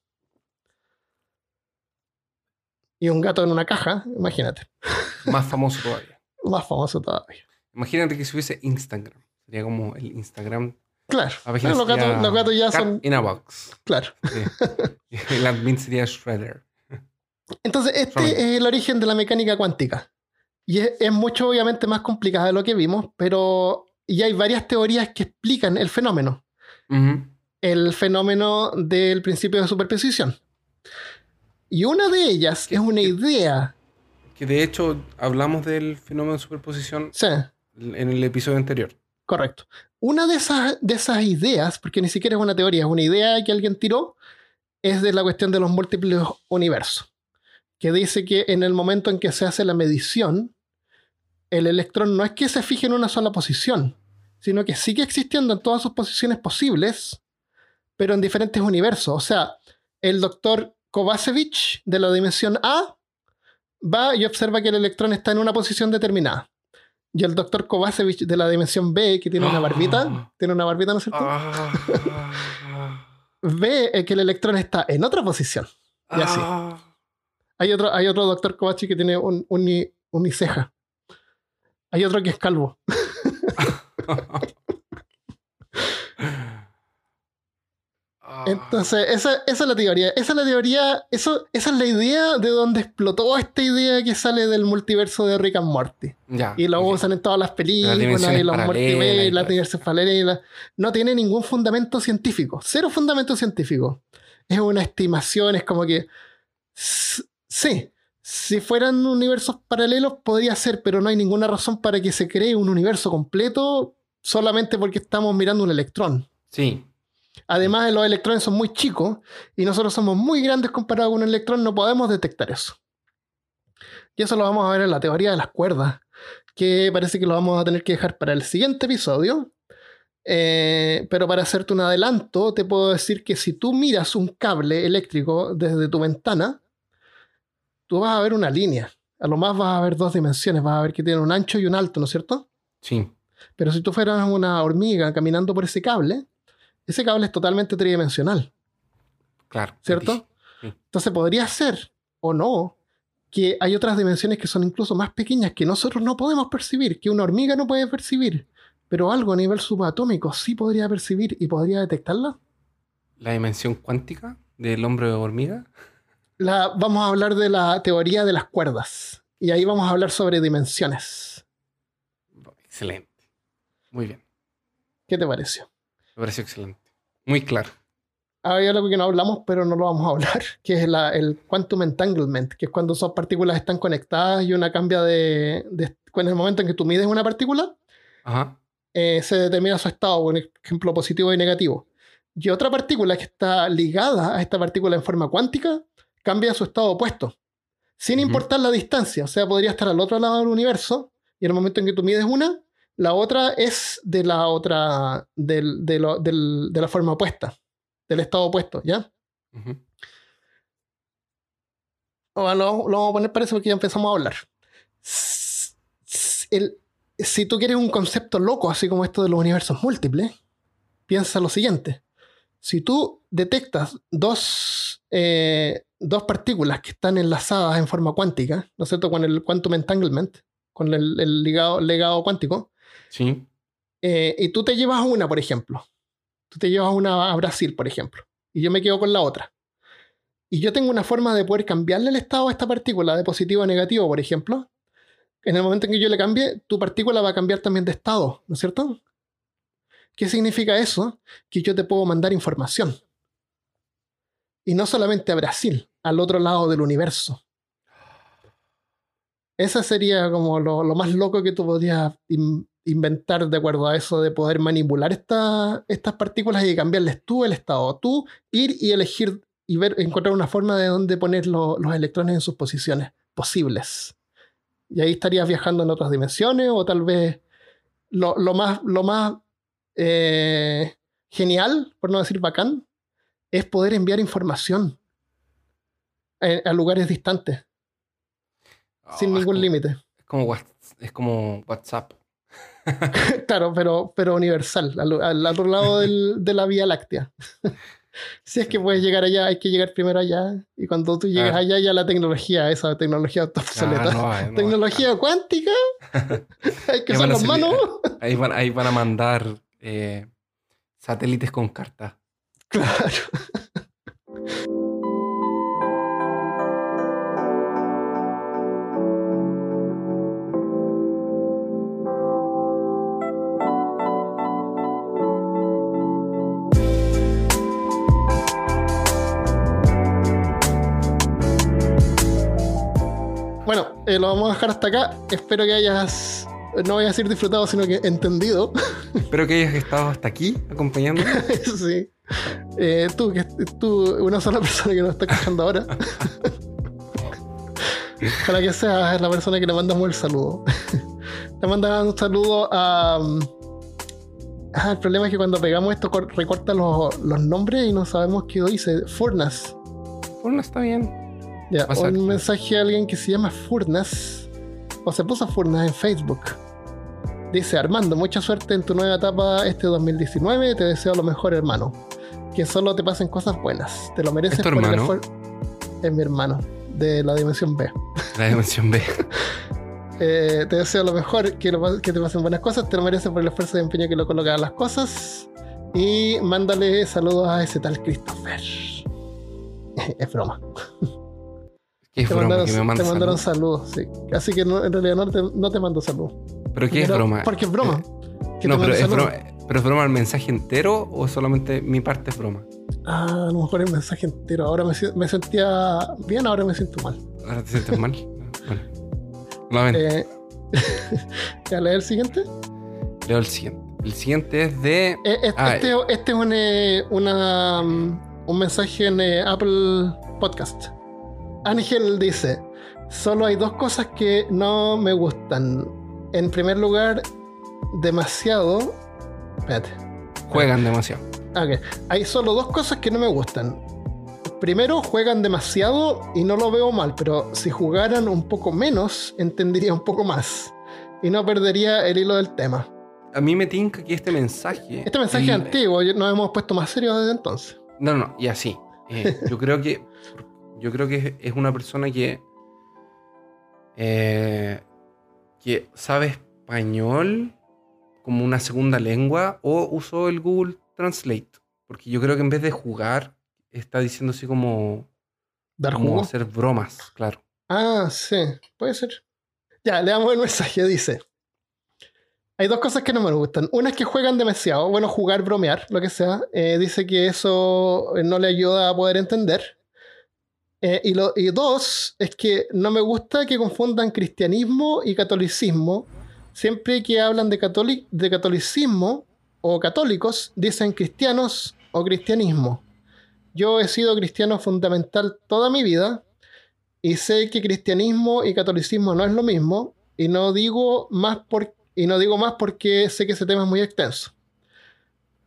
Speaker 1: Y un gato en una caja, imagínate,
Speaker 2: Más famoso todavía.
Speaker 1: más famoso todavía.
Speaker 2: Imagínate que si hubiese Instagram. Sería como el Instagram.
Speaker 1: Claro, los, gatos,
Speaker 2: sería
Speaker 1: los gatos ya
Speaker 2: Cat
Speaker 1: son...
Speaker 2: In a box.
Speaker 1: Claro.
Speaker 2: Sí. el admin sería Shredder.
Speaker 1: Entonces, este es el origen de la mecánica cuántica. Y es, es mucho, obviamente, más complicada de lo que vimos, pero y hay varias teorías que explican el fenómeno. El fenómeno del principio de superposición. Y una de ellas es una idea.
Speaker 2: Que de hecho hablamos del fenómeno de superposición
Speaker 1: Sí,
Speaker 2: en el episodio anterior.
Speaker 1: correcto. Una de esas, de esas ideas, porque ni siquiera es una teoría, es una idea que alguien tiró, es de la cuestión de los múltiples universos. Que dice que en el momento en que se hace la medición, el electrón no es que se fije en una sola posición, sino que sigue existiendo en todas sus posiciones posibles, pero en diferentes universos. O sea, el doctor Kovacevic de la dimensión A va y observa que el electrón está en una posición determinada. Y el doctor Kovacevic de la dimensión B, que tiene una barbita, tiene una barbita, ¿no es cierto?
Speaker 2: Ah.
Speaker 1: Ve eh, que el electrón está en otra posición. Y así.
Speaker 2: Ah.
Speaker 1: Hay otro, hay otro doctor Kovacic que tiene un, uni- uniceja. Hay otro que es calvo.
Speaker 2: Ah.
Speaker 1: Entonces, esa, esa es la teoría. Esa es la teoría, eso, esa es la idea de donde explotó esta idea que sale del multiverso de Rick and Morty.
Speaker 2: Ya,
Speaker 1: Y lo
Speaker 2: ok.
Speaker 1: usan en todas las películas, y los multiversos, las dimensiones paralelas. No tiene ningún fundamento científico. Cero fundamento científico. Es una estimación, es como que. Sí, si fueran universos paralelos podría ser, pero no hay ninguna razón para que se cree un universo completo solamente porque estamos mirando un electrón.
Speaker 2: Sí,
Speaker 1: Además, los electrones son muy chicos y nosotros somos muy grandes comparado con un electrón, no podemos detectar eso. Y eso lo vamos a ver en la teoría de las cuerdas, que parece que lo vamos a tener que dejar para el siguiente episodio. Eh, pero para hacerte un adelanto, te puedo decir que si tú miras un cable eléctrico desde tu ventana, tú vas a ver una línea. A lo más vas a ver dos dimensiones, vas a ver que tiene un ancho y un alto, ¿no es cierto?
Speaker 2: sí.
Speaker 1: Pero si tú fueras una hormiga caminando por ese cable, ese cable es totalmente tridimensional,
Speaker 2: Claro.
Speaker 1: ¿cierto?
Speaker 2: Sí.
Speaker 1: Entonces podría ser, o no, que hay otras dimensiones que son incluso más pequeñas que nosotros no podemos percibir, que una hormiga no puede percibir, pero algo a nivel subatómico sí podría percibir y podría detectarla.
Speaker 2: La dimensión cuántica del hombre hormiga.
Speaker 1: La, vamos a hablar de la teoría de las cuerdas, y ahí vamos a hablar sobre dimensiones.
Speaker 2: Excelente. Muy bien.
Speaker 1: ¿Qué te pareció?
Speaker 2: Me pareció excelente. Muy claro.
Speaker 1: Hay algo que no hablamos, pero no lo vamos a hablar, que es la- el quantum entanglement, que es cuando dos partículas están conectadas y una cambia de, de- En el momento en que tú mides una partícula,
Speaker 2: Ajá.
Speaker 1: eh, se determina su estado, por ejemplo, positivo y negativo. Y otra partícula que está ligada a esta partícula en forma cuántica cambia su estado opuesto, sin importar la distancia. O sea, podría estar al otro lado del universo y en el momento en que tú mides una, La otra es de la otra, del- de, lo- del- de la forma opuesta, del estado opuesto, ¿ya?
Speaker 2: Ujú.
Speaker 1: O lo, lo vamos a poner para eso porque ya empezamos a hablar. El- si tú quieres un concepto loco, así como esto de los universos múltiples, piensa lo siguiente. Si tú detectas dos, eh, dos partículas que están enlazadas en forma cuántica, ¿no es cierto? Con el quantum entanglement, con el, el ligado, legado cuántico,
Speaker 2: Sí.
Speaker 1: eh, y tú te llevas una, por ejemplo. Tú te llevas una a Brasil, por ejemplo, y yo me quedo con la otra. Y yo tengo una forma de poder cambiarle el estado a esta partícula de positivo a negativo, por ejemplo. En el momento en que yo le cambie, tu partícula va a cambiar también de estado, ¿no es cierto? ¿Qué significa eso? Que yo te puedo mandar información. Y no solamente a Brasil, al otro lado del universo. Esa sería como lo, lo más loco que tú podrías in- inventar de acuerdo a eso de poder manipular esta- estas partículas y cambiarles tú el estado. Tú ir y elegir y ver, encontrar una forma de dónde poner lo- los electrones en sus posiciones posibles. Y ahí estarías viajando en otras dimensiones o tal vez lo, lo más, lo más eh, genial, por no decir bacán, es poder enviar información eh, a lugares distantes, sin
Speaker 2: Oh, es
Speaker 1: ningún límite.
Speaker 2: Es como, es como WhatsApp.
Speaker 1: Claro, pero, pero universal, al, al otro lado del- de la Vía Láctea. si es que puedes llegar allá, hay que llegar primero allá. Y cuando tú llegas
Speaker 2: Claro.
Speaker 1: allá, ya la tecnología, esa tecnología está obsoleta.
Speaker 2: Ah, no, eh, no.
Speaker 1: tecnología cuántica, hay que usar las manos.
Speaker 2: Ahí van, ahí van a mandar eh, satélites con cartas.
Speaker 1: Claro. Bueno, eh, lo vamos a dejar hasta acá. Espero que hayas, no voy a decir disfrutado, sino que entendido.
Speaker 2: Espero que hayas estado hasta aquí acompañándome.
Speaker 1: sí. Eh, tú, que tú, una sola persona que nos está escuchando ahora. Para que seas la persona que le mandamos el saludo. le mandamos un saludo a. Ah, el problema es que cuando pegamos esto cor- recorta los, los nombres y no sabemos qué dice. Furnas.
Speaker 2: Bueno, está bien.
Speaker 1: Ya, un mensaje a alguien que se llama Furnas. O se puso Furnas en Facebook. Dice, Armando, mucha suerte en tu nueva etapa este 2019. Te deseo lo mejor, hermano. Que solo te pasen cosas buenas. Te lo mereces
Speaker 2: ¿Es tu hermano?
Speaker 1: Es mi hermano, de la dimensión B.
Speaker 2: La dimensión B.
Speaker 1: Eh, te deseo lo mejor, que, lo pas- que te pasen buenas cosas. Te lo mereces por el esfuerzo y empeño que lo colocas a las cosas. Y mándale saludos a ese tal Christopher. es broma.
Speaker 2: ¿Qué es
Speaker 1: Te
Speaker 2: broma?
Speaker 1: mandaron,
Speaker 2: Que me
Speaker 1: te
Speaker 2: manda
Speaker 1: mandaron
Speaker 2: saludos?
Speaker 1: sí. Así que no- en realidad no te, no te mando saludos.
Speaker 2: ¿Pero qué es broma?
Speaker 1: Porque es broma. Que
Speaker 2: no,
Speaker 1: te
Speaker 2: pero es, broma, ¿pero es broma el mensaje entero o solamente mi parte es broma?
Speaker 1: Ah, a lo mejor el mensaje entero. Ahora me, sentía bien, ahora me siento mal.
Speaker 2: ¿Ahora te sientes mal? Bueno. Nuevamente,
Speaker 1: Eh, ¿Ya leer el siguiente?
Speaker 2: leo el siguiente. El siguiente es de.
Speaker 1: Eh, eh,
Speaker 2: Ah,
Speaker 1: este, este es un, eh, una, mm, un mensaje en eh, Apple Podcast. Ángel dice: Solo hay dos cosas que no me gustan. En primer lugar, demasiado. Espérate.
Speaker 2: Juegan demasiado.
Speaker 1: Ah, ok. Hay solo dos cosas que no me gustan. Primero, juegan demasiado y no lo veo mal, pero si jugaran un poco menos, entendería un poco más. Y no perdería el hilo del tema.
Speaker 2: A mí me tinca que este mensaje.
Speaker 1: Este mensaje es antiguo, nos hemos puesto más serios desde entonces.
Speaker 2: No, no, y así. Eh, yo creo que. Yo creo que es- una persona que. eh, que sabe español como una segunda lengua o usó el Google Translate. Porque yo creo que en vez de jugar, está diciendo así como.
Speaker 1: Dar
Speaker 2: como
Speaker 1: jugo.
Speaker 2: hacer bromas, claro.
Speaker 1: Ah, sí, puede ser. Ya, leamos el mensaje. Dice: Hay dos cosas que no me gustan. Una es que juegan demasiado. Bueno, jugar, bromear, lo que sea. Eh, dice que eso eh, no le ayuda a poder entender. Eh, y, lo- y dos, es que no me gusta que confundan cristianismo y catolicismo. Siempre que hablan de, catoli- de catolicismo o católicos, dicen cristianos o cristianismo. Yo he sido cristiano fundamental toda mi vida y sé que cristianismo y catolicismo no es lo mismo y no digo más por Y no digo más porque sé que ese tema es muy extenso.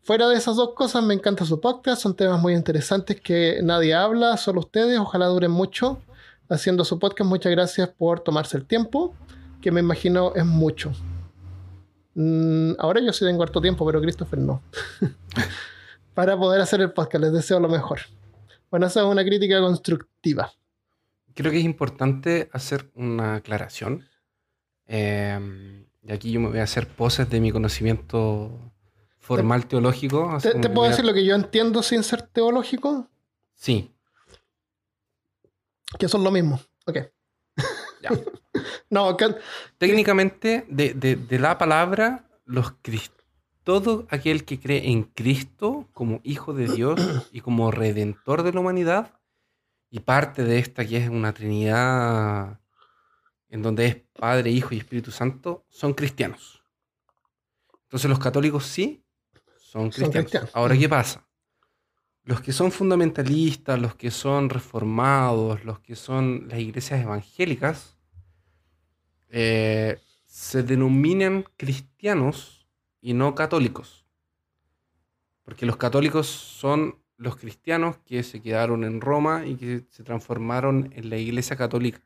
Speaker 1: Fuera de esas dos cosas, me encanta su podcast. Son temas muy interesantes que nadie habla, solo ustedes. Ojalá duren mucho haciendo su podcast. Muchas gracias por tomarse el tiempo, que me imagino es mucho. Mm, ahora yo sí tengo harto tiempo, pero Christopher no. Para poder hacer el podcast, les deseo lo mejor. Bueno, esa es una crítica constructiva.
Speaker 2: Creo que es importante hacer una aclaración. Em, y aquí yo me voy a hacer poses de mi conocimiento formal teológico.
Speaker 1: ¿Te, te puedo decir lo que yo entiendo sin ser teológico?
Speaker 2: Sí.
Speaker 1: Que son lo mismo. Ok.
Speaker 2: Ya.
Speaker 1: no, que-
Speaker 2: Técnicamente, de, de- de la palabra, los todo aquel que cree en Cristo como Hijo de Dios y como Redentor de la humanidad, y parte de esta que es una Trinidad en donde es Padre, Hijo y Espíritu Santo, son cristianos. Entonces los católicos sí son cristianos.
Speaker 1: cristianos.
Speaker 2: Ahora, ¿qué pasa? Los que son fundamentalistas, los que son reformados, los que son las iglesias evangélicas, eh, se denominan cristianos y no católicos. Porque los católicos son los cristianos que se quedaron en Roma y que se transformaron en la iglesia católica.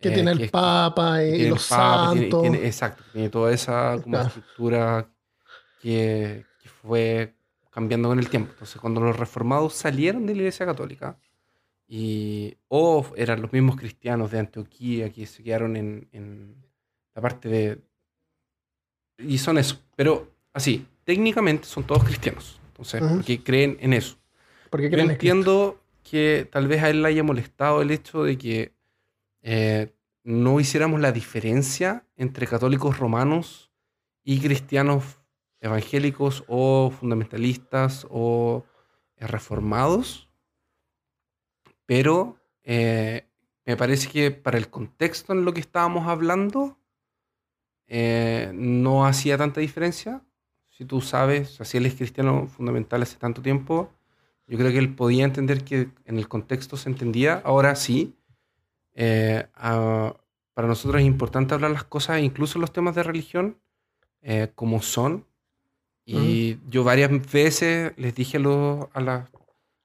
Speaker 1: que
Speaker 2: Eh,
Speaker 1: tiene el
Speaker 2: es-
Speaker 1: Papa y,
Speaker 2: tiene
Speaker 1: los
Speaker 2: Papa,
Speaker 1: santos.
Speaker 2: tiene- exacto, tiene toda esa como
Speaker 1: Claro.
Speaker 2: estructura que fue cambiando con el tiempo. Entonces, cuando los reformados salieron de la Iglesia Católica, y, o eran los mismos cristianos de Antioquía que se quedaron en, en la parte de... Y son eso, pero así, técnicamente son todos cristianos. Entonces, porque creen en eso.
Speaker 1: porque creen
Speaker 2: entiendo que tal vez a él le haya molestado el hecho de que eh, no hiciéramos la diferencia entre católicos romanos y cristianos evangélicos o fundamentalistas o eh, reformados, pero eh, me parece que para el contexto en lo que estábamos hablando eh, no hacía tanta diferencia. Si tú sabes, o sea, si él es cristiano fundamental hace tanto tiempo, yo creo que él podía entender que en el contexto se entendía. Ahora sí, para nosotros es importante hablar las cosas, incluso los temas de religión, como son. Y yo varias veces les dije a, los- a, la-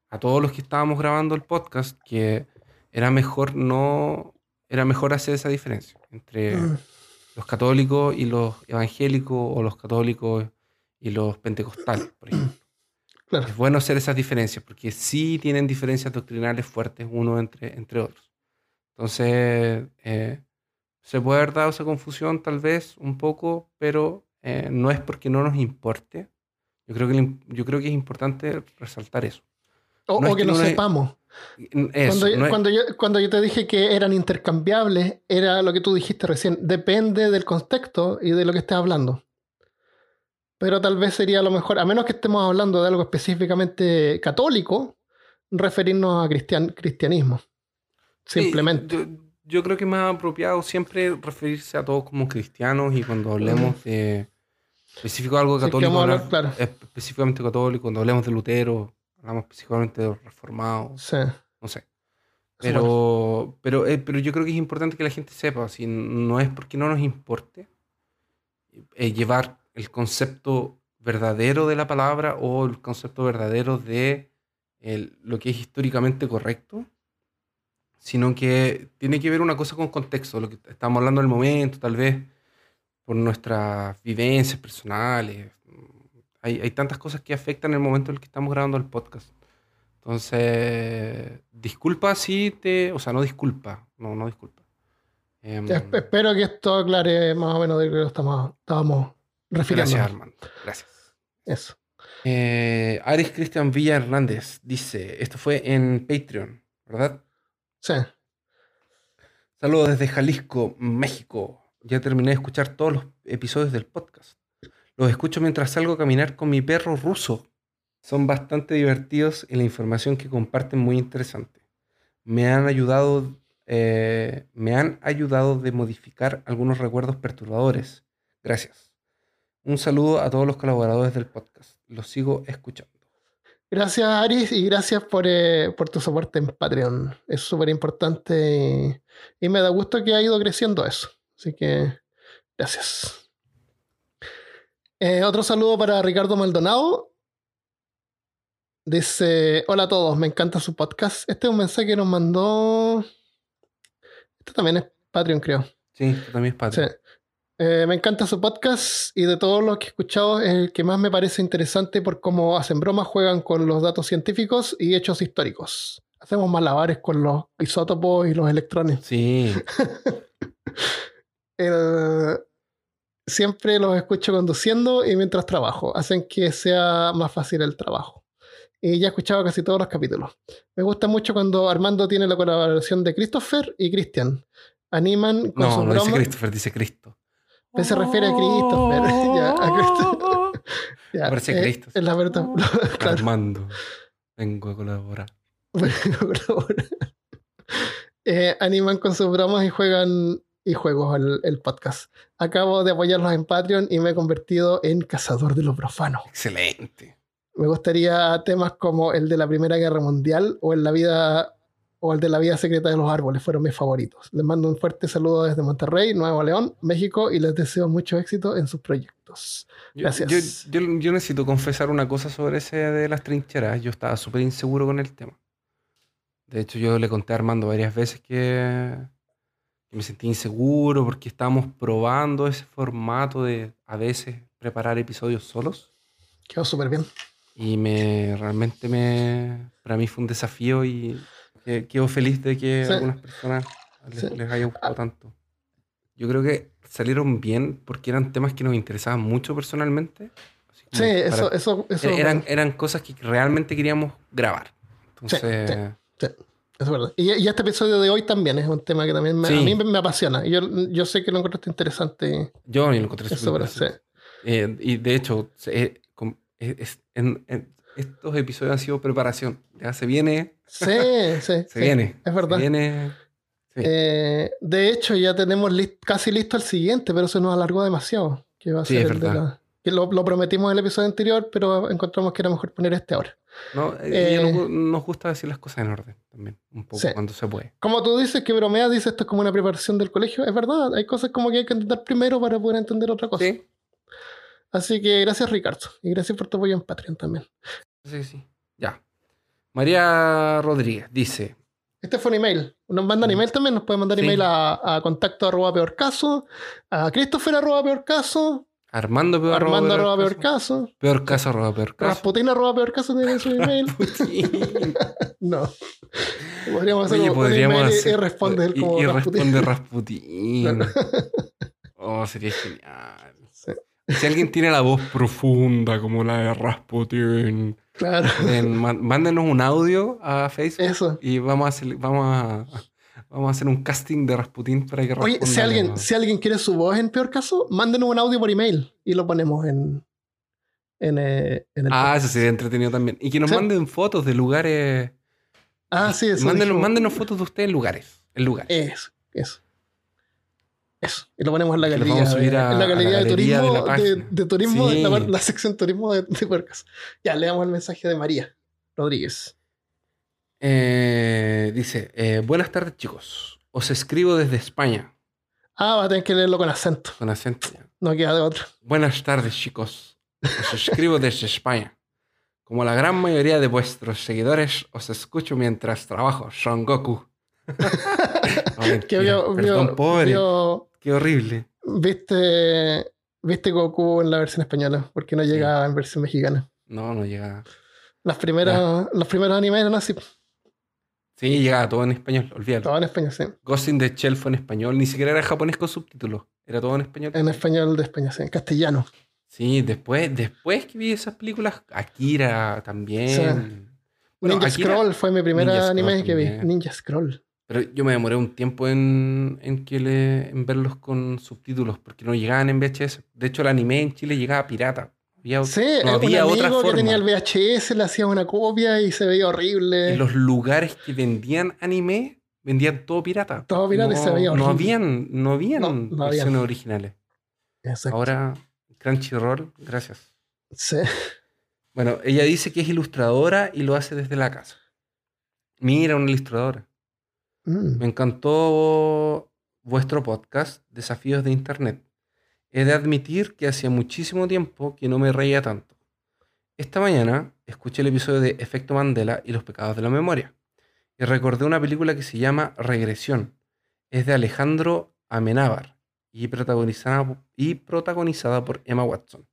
Speaker 2: a todos los que estábamos grabando el podcast que era mejor no, era mejor hacer esa diferencia entre
Speaker 1: Mm,
Speaker 2: los católicos y los evangélicos o los católicos y los pentecostales, por ejemplo.
Speaker 1: claro.
Speaker 2: Es bueno hacer esas diferencias porque sí tienen diferencias doctrinales fuertes uno entre, entre otros. Entonces, eh, se puede haber dado esa confusión tal vez un poco, pero eh, no es porque no nos importe. Yo creo que, yo creo que es importante resaltar eso.
Speaker 1: O,
Speaker 2: no
Speaker 1: o
Speaker 2: es
Speaker 1: que
Speaker 2: que
Speaker 1: no sepamos.
Speaker 2: Eso,
Speaker 1: cuando,
Speaker 2: no es-
Speaker 1: cuando, yo, cuando yo te dije que eran intercambiables, era lo que tú dijiste recién. Depende del contexto y de lo que estés hablando. Pero tal vez sería lo mejor, a menos que estemos hablando de algo específicamente católico, referirnos a cristian, cristianismo.
Speaker 2: Sí,
Speaker 1: Simplemente.
Speaker 2: yo, yo creo que es más apropiado siempre referirse a todos como cristianos y cuando hablemos de específico algo católico,
Speaker 1: hablar claro.
Speaker 2: específicamente católico, cuando hablemos de Lutero, hablamos específicamente de los reformados,
Speaker 1: Sí.
Speaker 2: no sé. Pero, pero, eh, pero yo creo que es importante que la gente sepa, si no es porque no nos importe eh, llevar el concepto verdadero de la palabra o el concepto verdadero de el- lo que es históricamente correcto, sino que tiene que ver una cosa con contexto, lo que estamos hablando en el momento, tal vez por nuestras vivencias personales. Hay, hay tantas cosas que afectan el momento en el que estamos grabando el podcast. Entonces, disculpa si te... O sea, no disculpa, no, no disculpa. Em,
Speaker 1: Es- Espero que esto aclare más o menos de lo que estamos, estábamos refiriendo.
Speaker 2: gracias, Armando. Gracias.
Speaker 1: Eso.
Speaker 2: Eh, Aris Cristian Villa Hernández dice, esto fue en Patreon, ¿verdad?
Speaker 1: Sí.
Speaker 2: Saludos desde Jalisco, México. Ya terminé de escuchar todos los episodios del podcast. Los escucho mientras salgo a caminar con mi perro ruso. Son bastante divertidos y la información que comparten muy interesante. Me han ayudado, eh, me han ayudado de modificar algunos recuerdos perturbadores. Gracias. Un saludo a todos los colaboradores del podcast. Los sigo escuchando.
Speaker 1: Gracias, Aris, y gracias por, eh, tu soporte en Patreon. Es súper importante y, y me da gusto que ha ido creciendo eso. Así que, gracias. Eh, otro saludo para Ricardo Maldonado. Dice, hola a todos, me encanta su podcast. Este es un mensaje que nos mandó... Este también es Patreon, creo.
Speaker 2: Sí, esto también es Patreon.
Speaker 1: Sí. Eh, me encanta su podcast y de todos los que he escuchado es el que más me parece interesante por cómo hacen bromas, juegan con los datos científicos y hechos históricos. Hacemos malabares con los isótopos y los electrones.
Speaker 2: Sí.
Speaker 1: El- siempre los escucho conduciendo y mientras trabajo. Hacen que sea más fácil el trabajo. Y ya he escuchado casi todos los capítulos. Me gusta mucho cuando Armando tiene la colaboración de Christopher y Christian. Animan con
Speaker 2: No,
Speaker 1: sus
Speaker 2: no dice. Christopher, dice Cristo.
Speaker 1: Pues se refiere a Christopher. Ya, a Cristo. Ya,
Speaker 2: Parece
Speaker 1: eh,
Speaker 2: Cristo.
Speaker 1: Es la verdad. claro.
Speaker 2: Armando, vengo a colaborar.
Speaker 1: Eh, animan con sus bromas y juegan y juegos el, el podcast. Acabo de apoyarlos en Patreon y me he convertido en cazador de lo profano.
Speaker 2: Excelente.
Speaker 1: Me gustaría temas como el de la Primera Guerra Mundial o el la vida o el de la vida secreta de los árboles fueron mis favoritos. Les mando un fuerte saludo desde Monterrey, Nuevo León, México y les deseo mucho éxito en sus proyectos. Gracias.
Speaker 2: Yo, yo- yo necesito confesar una cosa sobre ese de las trincheras. Yo estaba súper inseguro con el tema. De hecho, yo le conté a Armando varias veces que, que me sentí inseguro porque estábamos probando ese formato de a veces preparar episodios solos.
Speaker 1: Quedó súper bien.
Speaker 2: Y me realmente me para mí fue un desafío y que- quedo feliz de que
Speaker 1: Sí.
Speaker 2: a algunas personas les,
Speaker 1: Sí.
Speaker 2: les haya gustado tanto. Yo creo que salieron bien porque eran temas que nos interesaban mucho personalmente.
Speaker 1: Sí, eso, eso, eso,
Speaker 2: eran, eran cosas que realmente queríamos grabar. Entonces,
Speaker 1: sí. eso es verdad. Y, y este episodio de hoy también es un tema que también me-
Speaker 2: Sí.
Speaker 1: a mí me, me apasiona. Y Yo, yo sé que lo encontraste interesante.
Speaker 2: yo lo encontré interesante. Eh, y de hecho, eh, es- en- en- estos episodios han sido preparación. Ya se viene,
Speaker 1: Sí, sí.
Speaker 2: se
Speaker 1: sí.
Speaker 2: viene.
Speaker 1: Es verdad.
Speaker 2: Se viene. sí.
Speaker 1: Eh, de hecho, ya tenemos casi listo el siguiente, pero se nos alargó demasiado. Que va a
Speaker 2: Sí,
Speaker 1: ser
Speaker 2: es verdad.
Speaker 1: Que lo, lo prometimos en el episodio anterior, pero encontramos que era mejor poner este ahora.
Speaker 2: No, eh,
Speaker 1: Eh,
Speaker 2: nos, nos gusta decir las cosas en orden también, un poco
Speaker 1: Sí.
Speaker 2: cuando se puede.
Speaker 1: Como tú dices que bromeas, dices esto es como una preparación del colegio. Es verdad, hay cosas como que hay que entender primero para poder entender otra cosa.
Speaker 2: Sí,
Speaker 1: Así que gracias, Ricardo. Y gracias por tu apoyo en Patreon también.
Speaker 2: sí, sí. Ya. María Rodríguez dice:
Speaker 1: Este fue un email. Nos mandan email también. Nos pueden mandar
Speaker 2: Sí.
Speaker 1: email a, a contacto arroba peor caso, a Christopher arroba peor caso,
Speaker 2: Armando peor
Speaker 1: Armando arroba
Speaker 2: peor
Speaker 1: caso,
Speaker 2: Peor caso, arroba peor caso.
Speaker 1: Rasputin arroba peor caso tiene su email. No. Podríamos hacer
Speaker 2: Oye,
Speaker 1: un- email y-
Speaker 2: hacer-
Speaker 1: y responder como
Speaker 2: y
Speaker 1: Rasputin.
Speaker 2: responde Rasputín. Oh, sería genial.
Speaker 1: Sí.
Speaker 2: Si alguien tiene la voz profunda como la de Rasputín,
Speaker 1: Claro.
Speaker 2: mándenos un audio a Facebook
Speaker 1: Eso.
Speaker 2: y vamos a vamos a, vamos a hacer un casting de Rasputín para que
Speaker 1: Oye, si alguien,
Speaker 2: la-
Speaker 1: si alguien quiere su voz en peor caso, mándenos un audio por email y lo ponemos en, en, eh, en el
Speaker 2: Ah,
Speaker 1: podcast.
Speaker 2: eso sería entretenido también. Y que nos
Speaker 1: Sí.
Speaker 2: manden fotos de lugares.
Speaker 1: Ah, sí, eso.
Speaker 2: Mándenos, mándenos fotos de ustedes en lugares. En lugares.
Speaker 1: Eso, eso. Eso. Y lo ponemos en la galería.
Speaker 2: vamos a subir
Speaker 1: de-
Speaker 2: a-
Speaker 1: en la galería de
Speaker 2: galería de
Speaker 1: turismo.
Speaker 2: la
Speaker 1: De, de turismo,
Speaker 2: Sí.
Speaker 1: la, la sección turismo de, de Puercas. Ya, leamos el mensaje de María Rodríguez.
Speaker 2: Eh, dice: eh, Buenas tardes, chicos. Os escribo desde España.
Speaker 1: Ah, va a tener que leerlo con acento.
Speaker 2: Con acento.
Speaker 1: No queda de otro.
Speaker 2: Buenas tardes, chicos. Os escribo desde España. Como la gran mayoría de vuestros seguidores, os escucho mientras trabajo. Son Goku. No.
Speaker 1: Que vio,
Speaker 2: Perdón,
Speaker 1: vio-
Speaker 2: pobre.
Speaker 1: vio-
Speaker 2: Qué horrible.
Speaker 1: viste, viste Goku en la versión española, porque no llegaba en versión mexicana.
Speaker 2: No, no llega.
Speaker 1: Las primeras, los primeros animes eran así,
Speaker 2: Sí, llega todo en español, olvídalo.
Speaker 1: todo en español, sí.
Speaker 2: Ghost in the Shell fue en español, ni siquiera era japonés con subtítulos. Era todo en español.
Speaker 1: En español de España, sí, en castellano.
Speaker 2: Sí, después, después que vi esas películas, Akira también. Bueno,
Speaker 1: Ninja
Speaker 2: Akira-
Speaker 1: Scroll fue mi primer
Speaker 2: Ninja
Speaker 1: anime
Speaker 2: Scroll
Speaker 1: que vi. Ninja Scroll.
Speaker 2: Pero yo me demoré un tiempo en, en, que le, en verlos con subtítulos, porque no llegaban en VHS. De hecho, el anime en Chile llegaba pirata. Había-
Speaker 1: Sí,
Speaker 2: no
Speaker 1: un
Speaker 2: había
Speaker 1: amigo
Speaker 2: otra
Speaker 1: que
Speaker 2: forma.
Speaker 1: tenía el VHS, le hacía una copia y se veía horrible.
Speaker 2: Y los lugares que vendían anime, vendían todo pirata.
Speaker 1: Todo pirata y se veía
Speaker 2: No
Speaker 1: horrible.
Speaker 2: habían, no habían
Speaker 1: No, no
Speaker 2: versiones
Speaker 1: habían.
Speaker 2: originales.
Speaker 1: Exacto.
Speaker 2: Ahora, Crunchyroll, gracias.
Speaker 1: Sí.
Speaker 2: Bueno, ella dice que es ilustradora y lo hace desde la casa. Mira, una ilustradora.
Speaker 1: Mm.
Speaker 2: Me encantó vuestro podcast, Desafíos de Internet. He de admitir que hacía muchísimo tiempo que no me reía tanto. Esta mañana escuché el episodio de Efecto Mandela y los pecados de la memoria y recordé una película que se llama Regresión. Es de Alejandro Amenábar y protagonizada, y protagonizada por Emma Watson.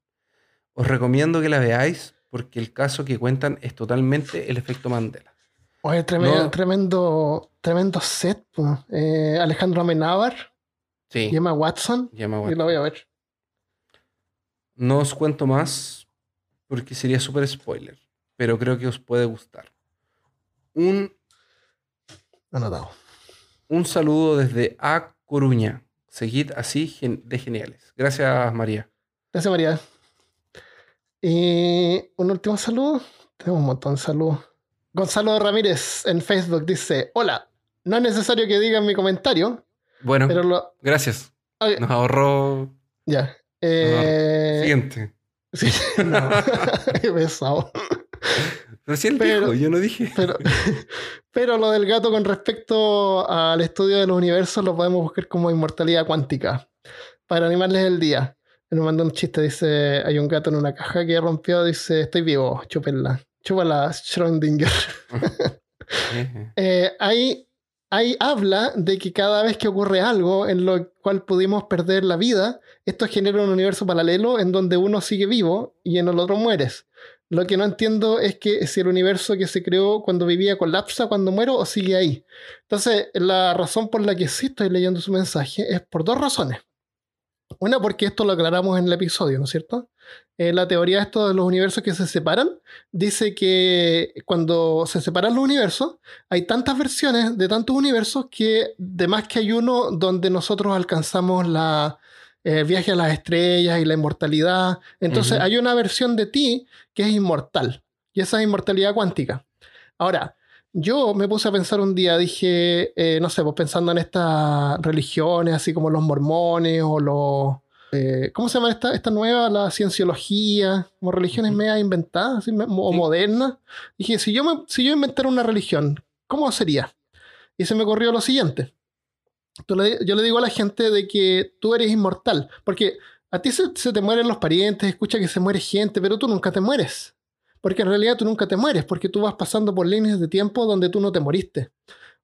Speaker 2: Os recomiendo que la veáis porque el caso que cuentan es totalmente el efecto Mandela.
Speaker 1: Oye, tremendo,
Speaker 2: No.
Speaker 1: tremendo, tremendo set. Eh, Alejandro Amenábar
Speaker 2: Sí,
Speaker 1: y Emma Watson.
Speaker 2: y Emma
Speaker 1: Y
Speaker 2: Watson.
Speaker 1: lo voy a ver.
Speaker 2: No os cuento más porque sería súper spoiler, pero creo que os puede gustar. Un,
Speaker 1: Anotado.
Speaker 2: un saludo desde A Coruña. Seguid así gen- de geniales. Gracias, María.
Speaker 1: Gracias, María. Y un último saludo. Tenemos un montón de saludos. Gonzalo Ramírez en Facebook dice: Hola, no es necesario que digan mi comentario,
Speaker 2: Bueno,
Speaker 1: pero lo.
Speaker 2: gracias. Nos ahorró.
Speaker 1: ya. Eh,
Speaker 2: Siguiente.
Speaker 1: sí, no. Qué pesado.
Speaker 2: Recién
Speaker 1: pero-
Speaker 2: dijo, yo no dije.
Speaker 1: Pero, pero lo del gato con respecto al estudio de los universos lo podemos buscar como inmortalidad cuántica. Para animarles el día. Me mandó un chiste, dice, hay un gato en una caja que rompió, dice, estoy vivo, chúpenla. Chúpala, Schrödinger. Eh, ahí, ahí habla de que cada vez que ocurre algo en lo cual pudimos perder la vida, esto genera un universo paralelo en donde uno sigue vivo y en el otro mueres. Lo que no entiendo es que si el universo que se creó cuando vivía colapsa cuando muero o sigue ahí. Entonces, la razón por la que sí estoy leyendo su mensaje es por dos razones. Una, porque esto lo aclaramos en el episodio, ¿no es cierto? Eh, la teoría de esto los universos que se separan dice que cuando se separan los universos, hay tantas versiones de tantos universos que de más que hay uno donde nosotros alcanzamos la el viaje a las estrellas y la inmortalidad. Entonces hay una versión de ti que es inmortal y esa es inmortalidad cuántica. Ahora, yo me puse a pensar un día, dije, eh, no sé, pues pensando en estas religiones, así como los mormones o los... eh, ¿Cómo se llama esta, esta nueva? La cienciología, como religiones
Speaker 2: Ujú.
Speaker 1: media inventadas así, o
Speaker 2: Sí.
Speaker 1: modernas. Dije, si yo, me- si yo inventara una religión, ¿cómo sería? Y se me ocurrió lo siguiente. Tú le- yo le digo a la gente de que tú eres inmortal, porque a ti se, se te mueren los parientes, escucha que se muere gente, pero tú nunca te mueres. Porque en realidad tú nunca te mueres, porque tú vas pasando por líneas de tiempo donde tú no te moriste.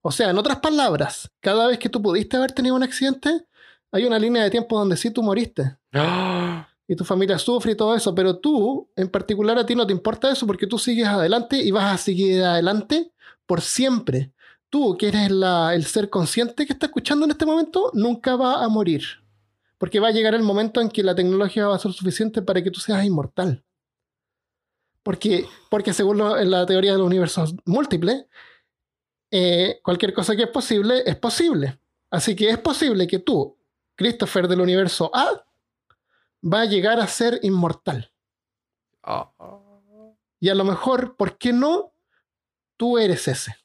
Speaker 1: O sea, en otras palabras, cada vez que tú pudiste haber tenido un accidente, hay una línea de tiempo donde sí tú moriste
Speaker 2: ¡Ah!
Speaker 1: y tu familia sufre y todo eso, pero tú, en particular, a ti no te importa eso porque tú sigues adelante y vas a seguir adelante por siempre. Tú, que eres la- el ser consciente que está escuchando en este momento, nunca va a morir. Porque va a llegar el momento en que la tecnología va a ser suficiente para que tú seas inmortal. Porque, porque según lo- en la teoría de los universos múltiples, eh, cualquier cosa que es posible es posible. Así que es posible que tú, Christopher del universo A, va a llegar a ser inmortal.
Speaker 2: Ah.
Speaker 1: Y a lo mejor, ¿por qué no? Tú eres ese.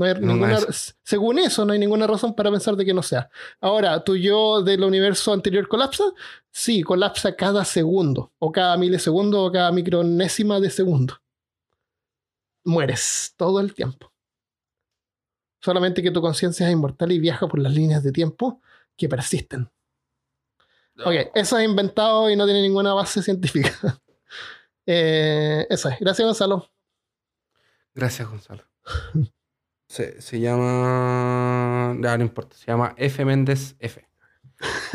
Speaker 1: No hay
Speaker 2: No,
Speaker 1: ninguna-
Speaker 2: es.
Speaker 1: según eso, no hay ninguna razón para pensar de que no sea. Ahora, ¿tu yo del universo anterior colapsa? Sí, colapsa cada segundo, o cada milisegundo, o cada micronésima de segundo. Mueres todo el tiempo. Solamente que tu conciencia es inmortal y viaja por las líneas de tiempo que persisten. Ok, eso es inventado y no tiene ninguna base científica. Eh, eso es. Gracias, Gonzalo.
Speaker 2: Gracias, Gonzalo. Se, se llama. Ya, no importa. Se llama F. Méndez F.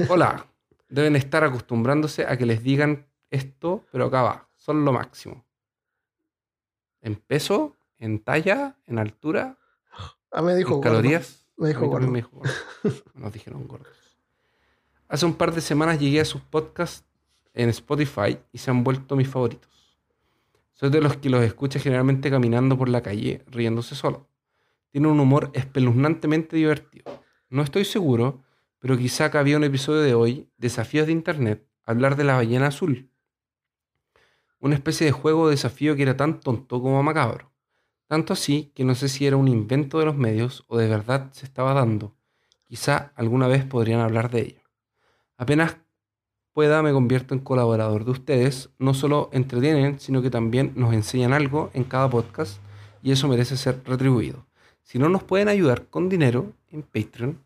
Speaker 2: Hola. Deben estar acostumbrándose a que les digan esto, pero acá va. Son lo máximo. En peso, en talla, en altura,
Speaker 1: Ah, me dijo
Speaker 2: en calorías.
Speaker 1: Me dijo gordo.
Speaker 2: me dijo gordo. Nos dijeron gordos. Hace un par de semanas llegué a sus podcasts en Spotify y se han vuelto mis favoritos. Soy de los que los escucha generalmente caminando por la calle, riéndose solo. Tiene un humor espeluznantemente divertido. No estoy seguro, pero quizá cabía un episodio de hoy, Desafíos de Internet, hablar de la ballena azul. Una especie de juego o desafío que era tan tonto como macabro. Tanto así que no sé si era un invento de los medios o de verdad se estaba dando. Quizá alguna vez podrían hablar de ello. Apenas pueda me convierto en colaborador de ustedes. No solo entretienen, sino que también nos enseñan algo en cada podcast y eso merece ser retribuido. Si no nos pueden ayudar con dinero en Patreon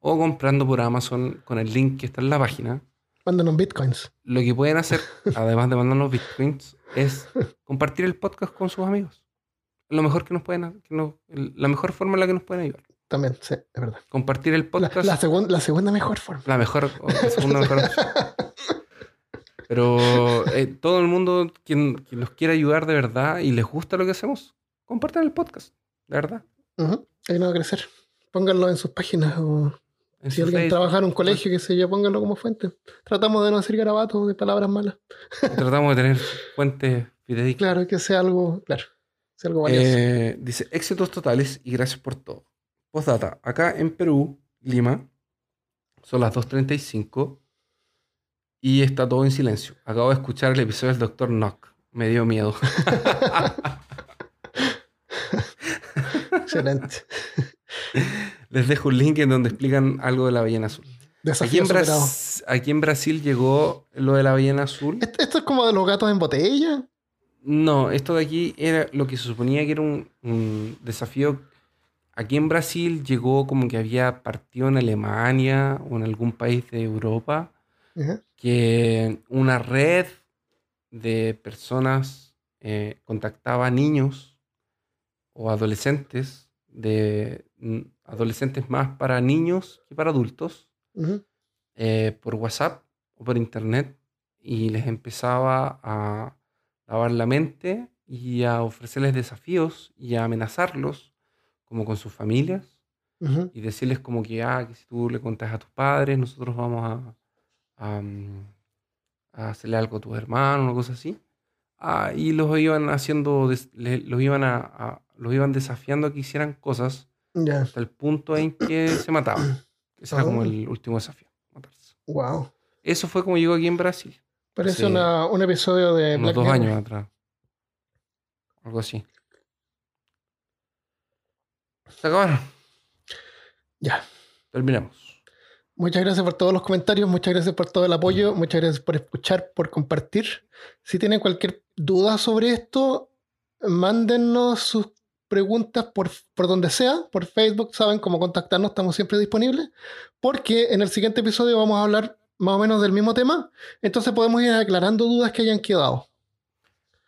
Speaker 2: o comprando por Amazon con el link que está en la página.
Speaker 1: Mándanos bitcoins.
Speaker 2: Lo que pueden hacer, además de mandarnos bitcoins, es compartir el podcast con sus amigos. Lo mejor que nos pueden, que nos- el- la mejor forma en la que nos pueden ayudar.
Speaker 1: También, sí, es verdad.
Speaker 2: Compartir el
Speaker 1: La,
Speaker 2: podcast.
Speaker 1: la segun- la segunda mejor forma.
Speaker 2: La mejor, o la segunda mejor. Pero eh, todo el mundo quien, quien nos quiera ayudar de verdad y les gusta lo que hacemos, compartan el podcast, de verdad.
Speaker 1: Ujú, Ahí no va a crecer. Pónganlo en sus páginas o
Speaker 2: En
Speaker 1: si alguien
Speaker 2: Facebook.
Speaker 1: trabaja en un colegio, que sé yo, pónganlo como fuente. Tratamos de no hacer garabatos de palabras malas.
Speaker 2: Tratamos de tener fuentes fidedignas.
Speaker 1: Claro, que sea algo, claro, sea algo valioso.
Speaker 2: Eh, dice, éxitos totales y gracias por todo. Postdata, acá en Perú, Lima, son las 2.35 y está todo en silencio. Acabo de escuchar el episodio del Dr. Knock. Me dio miedo.
Speaker 1: Excelente.
Speaker 2: Les dejo un link en donde explican algo de la ballena azul. Aquí en, aquí en Brasil llegó lo de la ballena azul.
Speaker 1: ¿Esto, esto es como de los gatos en botella?
Speaker 2: No, esto de aquí era lo que se suponía que era un, un desafío. Aquí en Brasil llegó como que había partido en Alemania o en algún país de Europa que una red de personas eh, contactaba a niños o adolescentes, de adolescentes más para niños que para adultos, eh, por WhatsApp o por internet y les empezaba a lavar la mente y a ofrecerles desafíos y a amenazarlos como con sus familias y decirles como que, ah, que si tú le contas a tus padres, nosotros vamos a, a, mm, a hacerle algo a tus hermanos, una cosa así. Ah, y los iban haciendo, los iban a, a- los iban desafiando a que hicieran cosas hasta el punto en que se mataban. Ese era como
Speaker 1: Oh.
Speaker 2: el último desafío, matarse.
Speaker 1: Wow.
Speaker 2: Eso fue como llegó aquí en Brasil,
Speaker 1: Parece una- un episodio de
Speaker 2: unos
Speaker 1: Black
Speaker 2: dos años atrás. Algo así. Se acabaron.
Speaker 1: Ya.
Speaker 2: Terminamos.
Speaker 1: Muchas gracias por todos los comentarios, muchas gracias por todo el apoyo, muchas gracias por escuchar, por compartir. Si tienen cualquier duda sobre esto, mándennos sus preguntas por, por donde sea, por Facebook, saben cómo contactarnos, estamos siempre disponibles, porque en el siguiente episodio vamos a hablar más o menos del mismo tema, entonces podemos ir aclarando dudas que hayan quedado.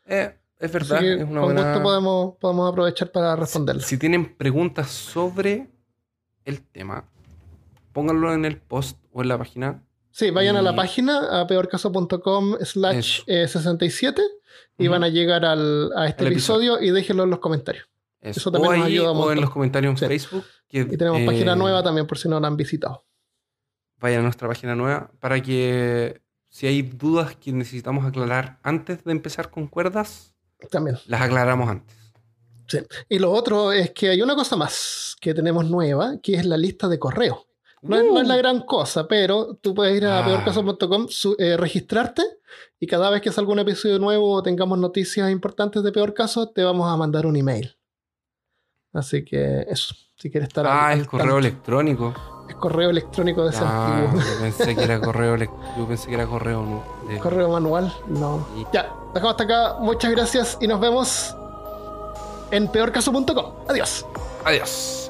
Speaker 2: Eh, es verdad,
Speaker 1: que
Speaker 2: es una
Speaker 1: con
Speaker 2: buena...
Speaker 1: gusto podemos, podemos aprovechar para responderlas.
Speaker 2: Si tienen preguntas sobre el tema, pónganlo en el post o en la página.
Speaker 1: Sí, vayan a la página, a peorcaso.com slash
Speaker 2: Eso.
Speaker 1: eh, 67 y
Speaker 2: Ujú.
Speaker 1: van a llegar al, a este episodio. y déjenlo en los comentarios.
Speaker 2: Eso,
Speaker 1: Eso también
Speaker 2: o
Speaker 1: nos
Speaker 2: ahí,
Speaker 1: ayuda un
Speaker 2: o en los comentarios en
Speaker 1: Sí.
Speaker 2: Facebook. Que,
Speaker 1: Y tenemos
Speaker 2: eh,
Speaker 1: página nueva también por si no la han visitado.
Speaker 2: Vayan a nuestra página nueva para que si hay dudas que necesitamos aclarar antes de empezar con cuerdas,
Speaker 1: También.
Speaker 2: las aclaramos antes.
Speaker 1: Sí. Y lo otro es que hay una cosa más que tenemos nueva, que es la lista de correo. No, es, no es la gran cosa, pero tú puedes ir a.
Speaker 2: Ah.
Speaker 1: peorcaso.com, eh, registrarte y cada vez que salga un episodio nuevo o tengamos noticias importantes de Peor Caso, te vamos a mandar un email. Así que eso, si quieres estar
Speaker 2: Ah, el correo
Speaker 1: tanto.
Speaker 2: electrónico.
Speaker 1: Es correo electrónico de ese
Speaker 2: Ah,
Speaker 1: antiguo.
Speaker 2: yo pensé que era correo yo pensé que era correo no, de-
Speaker 1: Correo manual, no.
Speaker 2: Y-
Speaker 1: Ya, dejamos hasta acá. Muchas gracias y nos vemos en peorcaso.com. Adiós.
Speaker 2: Adiós.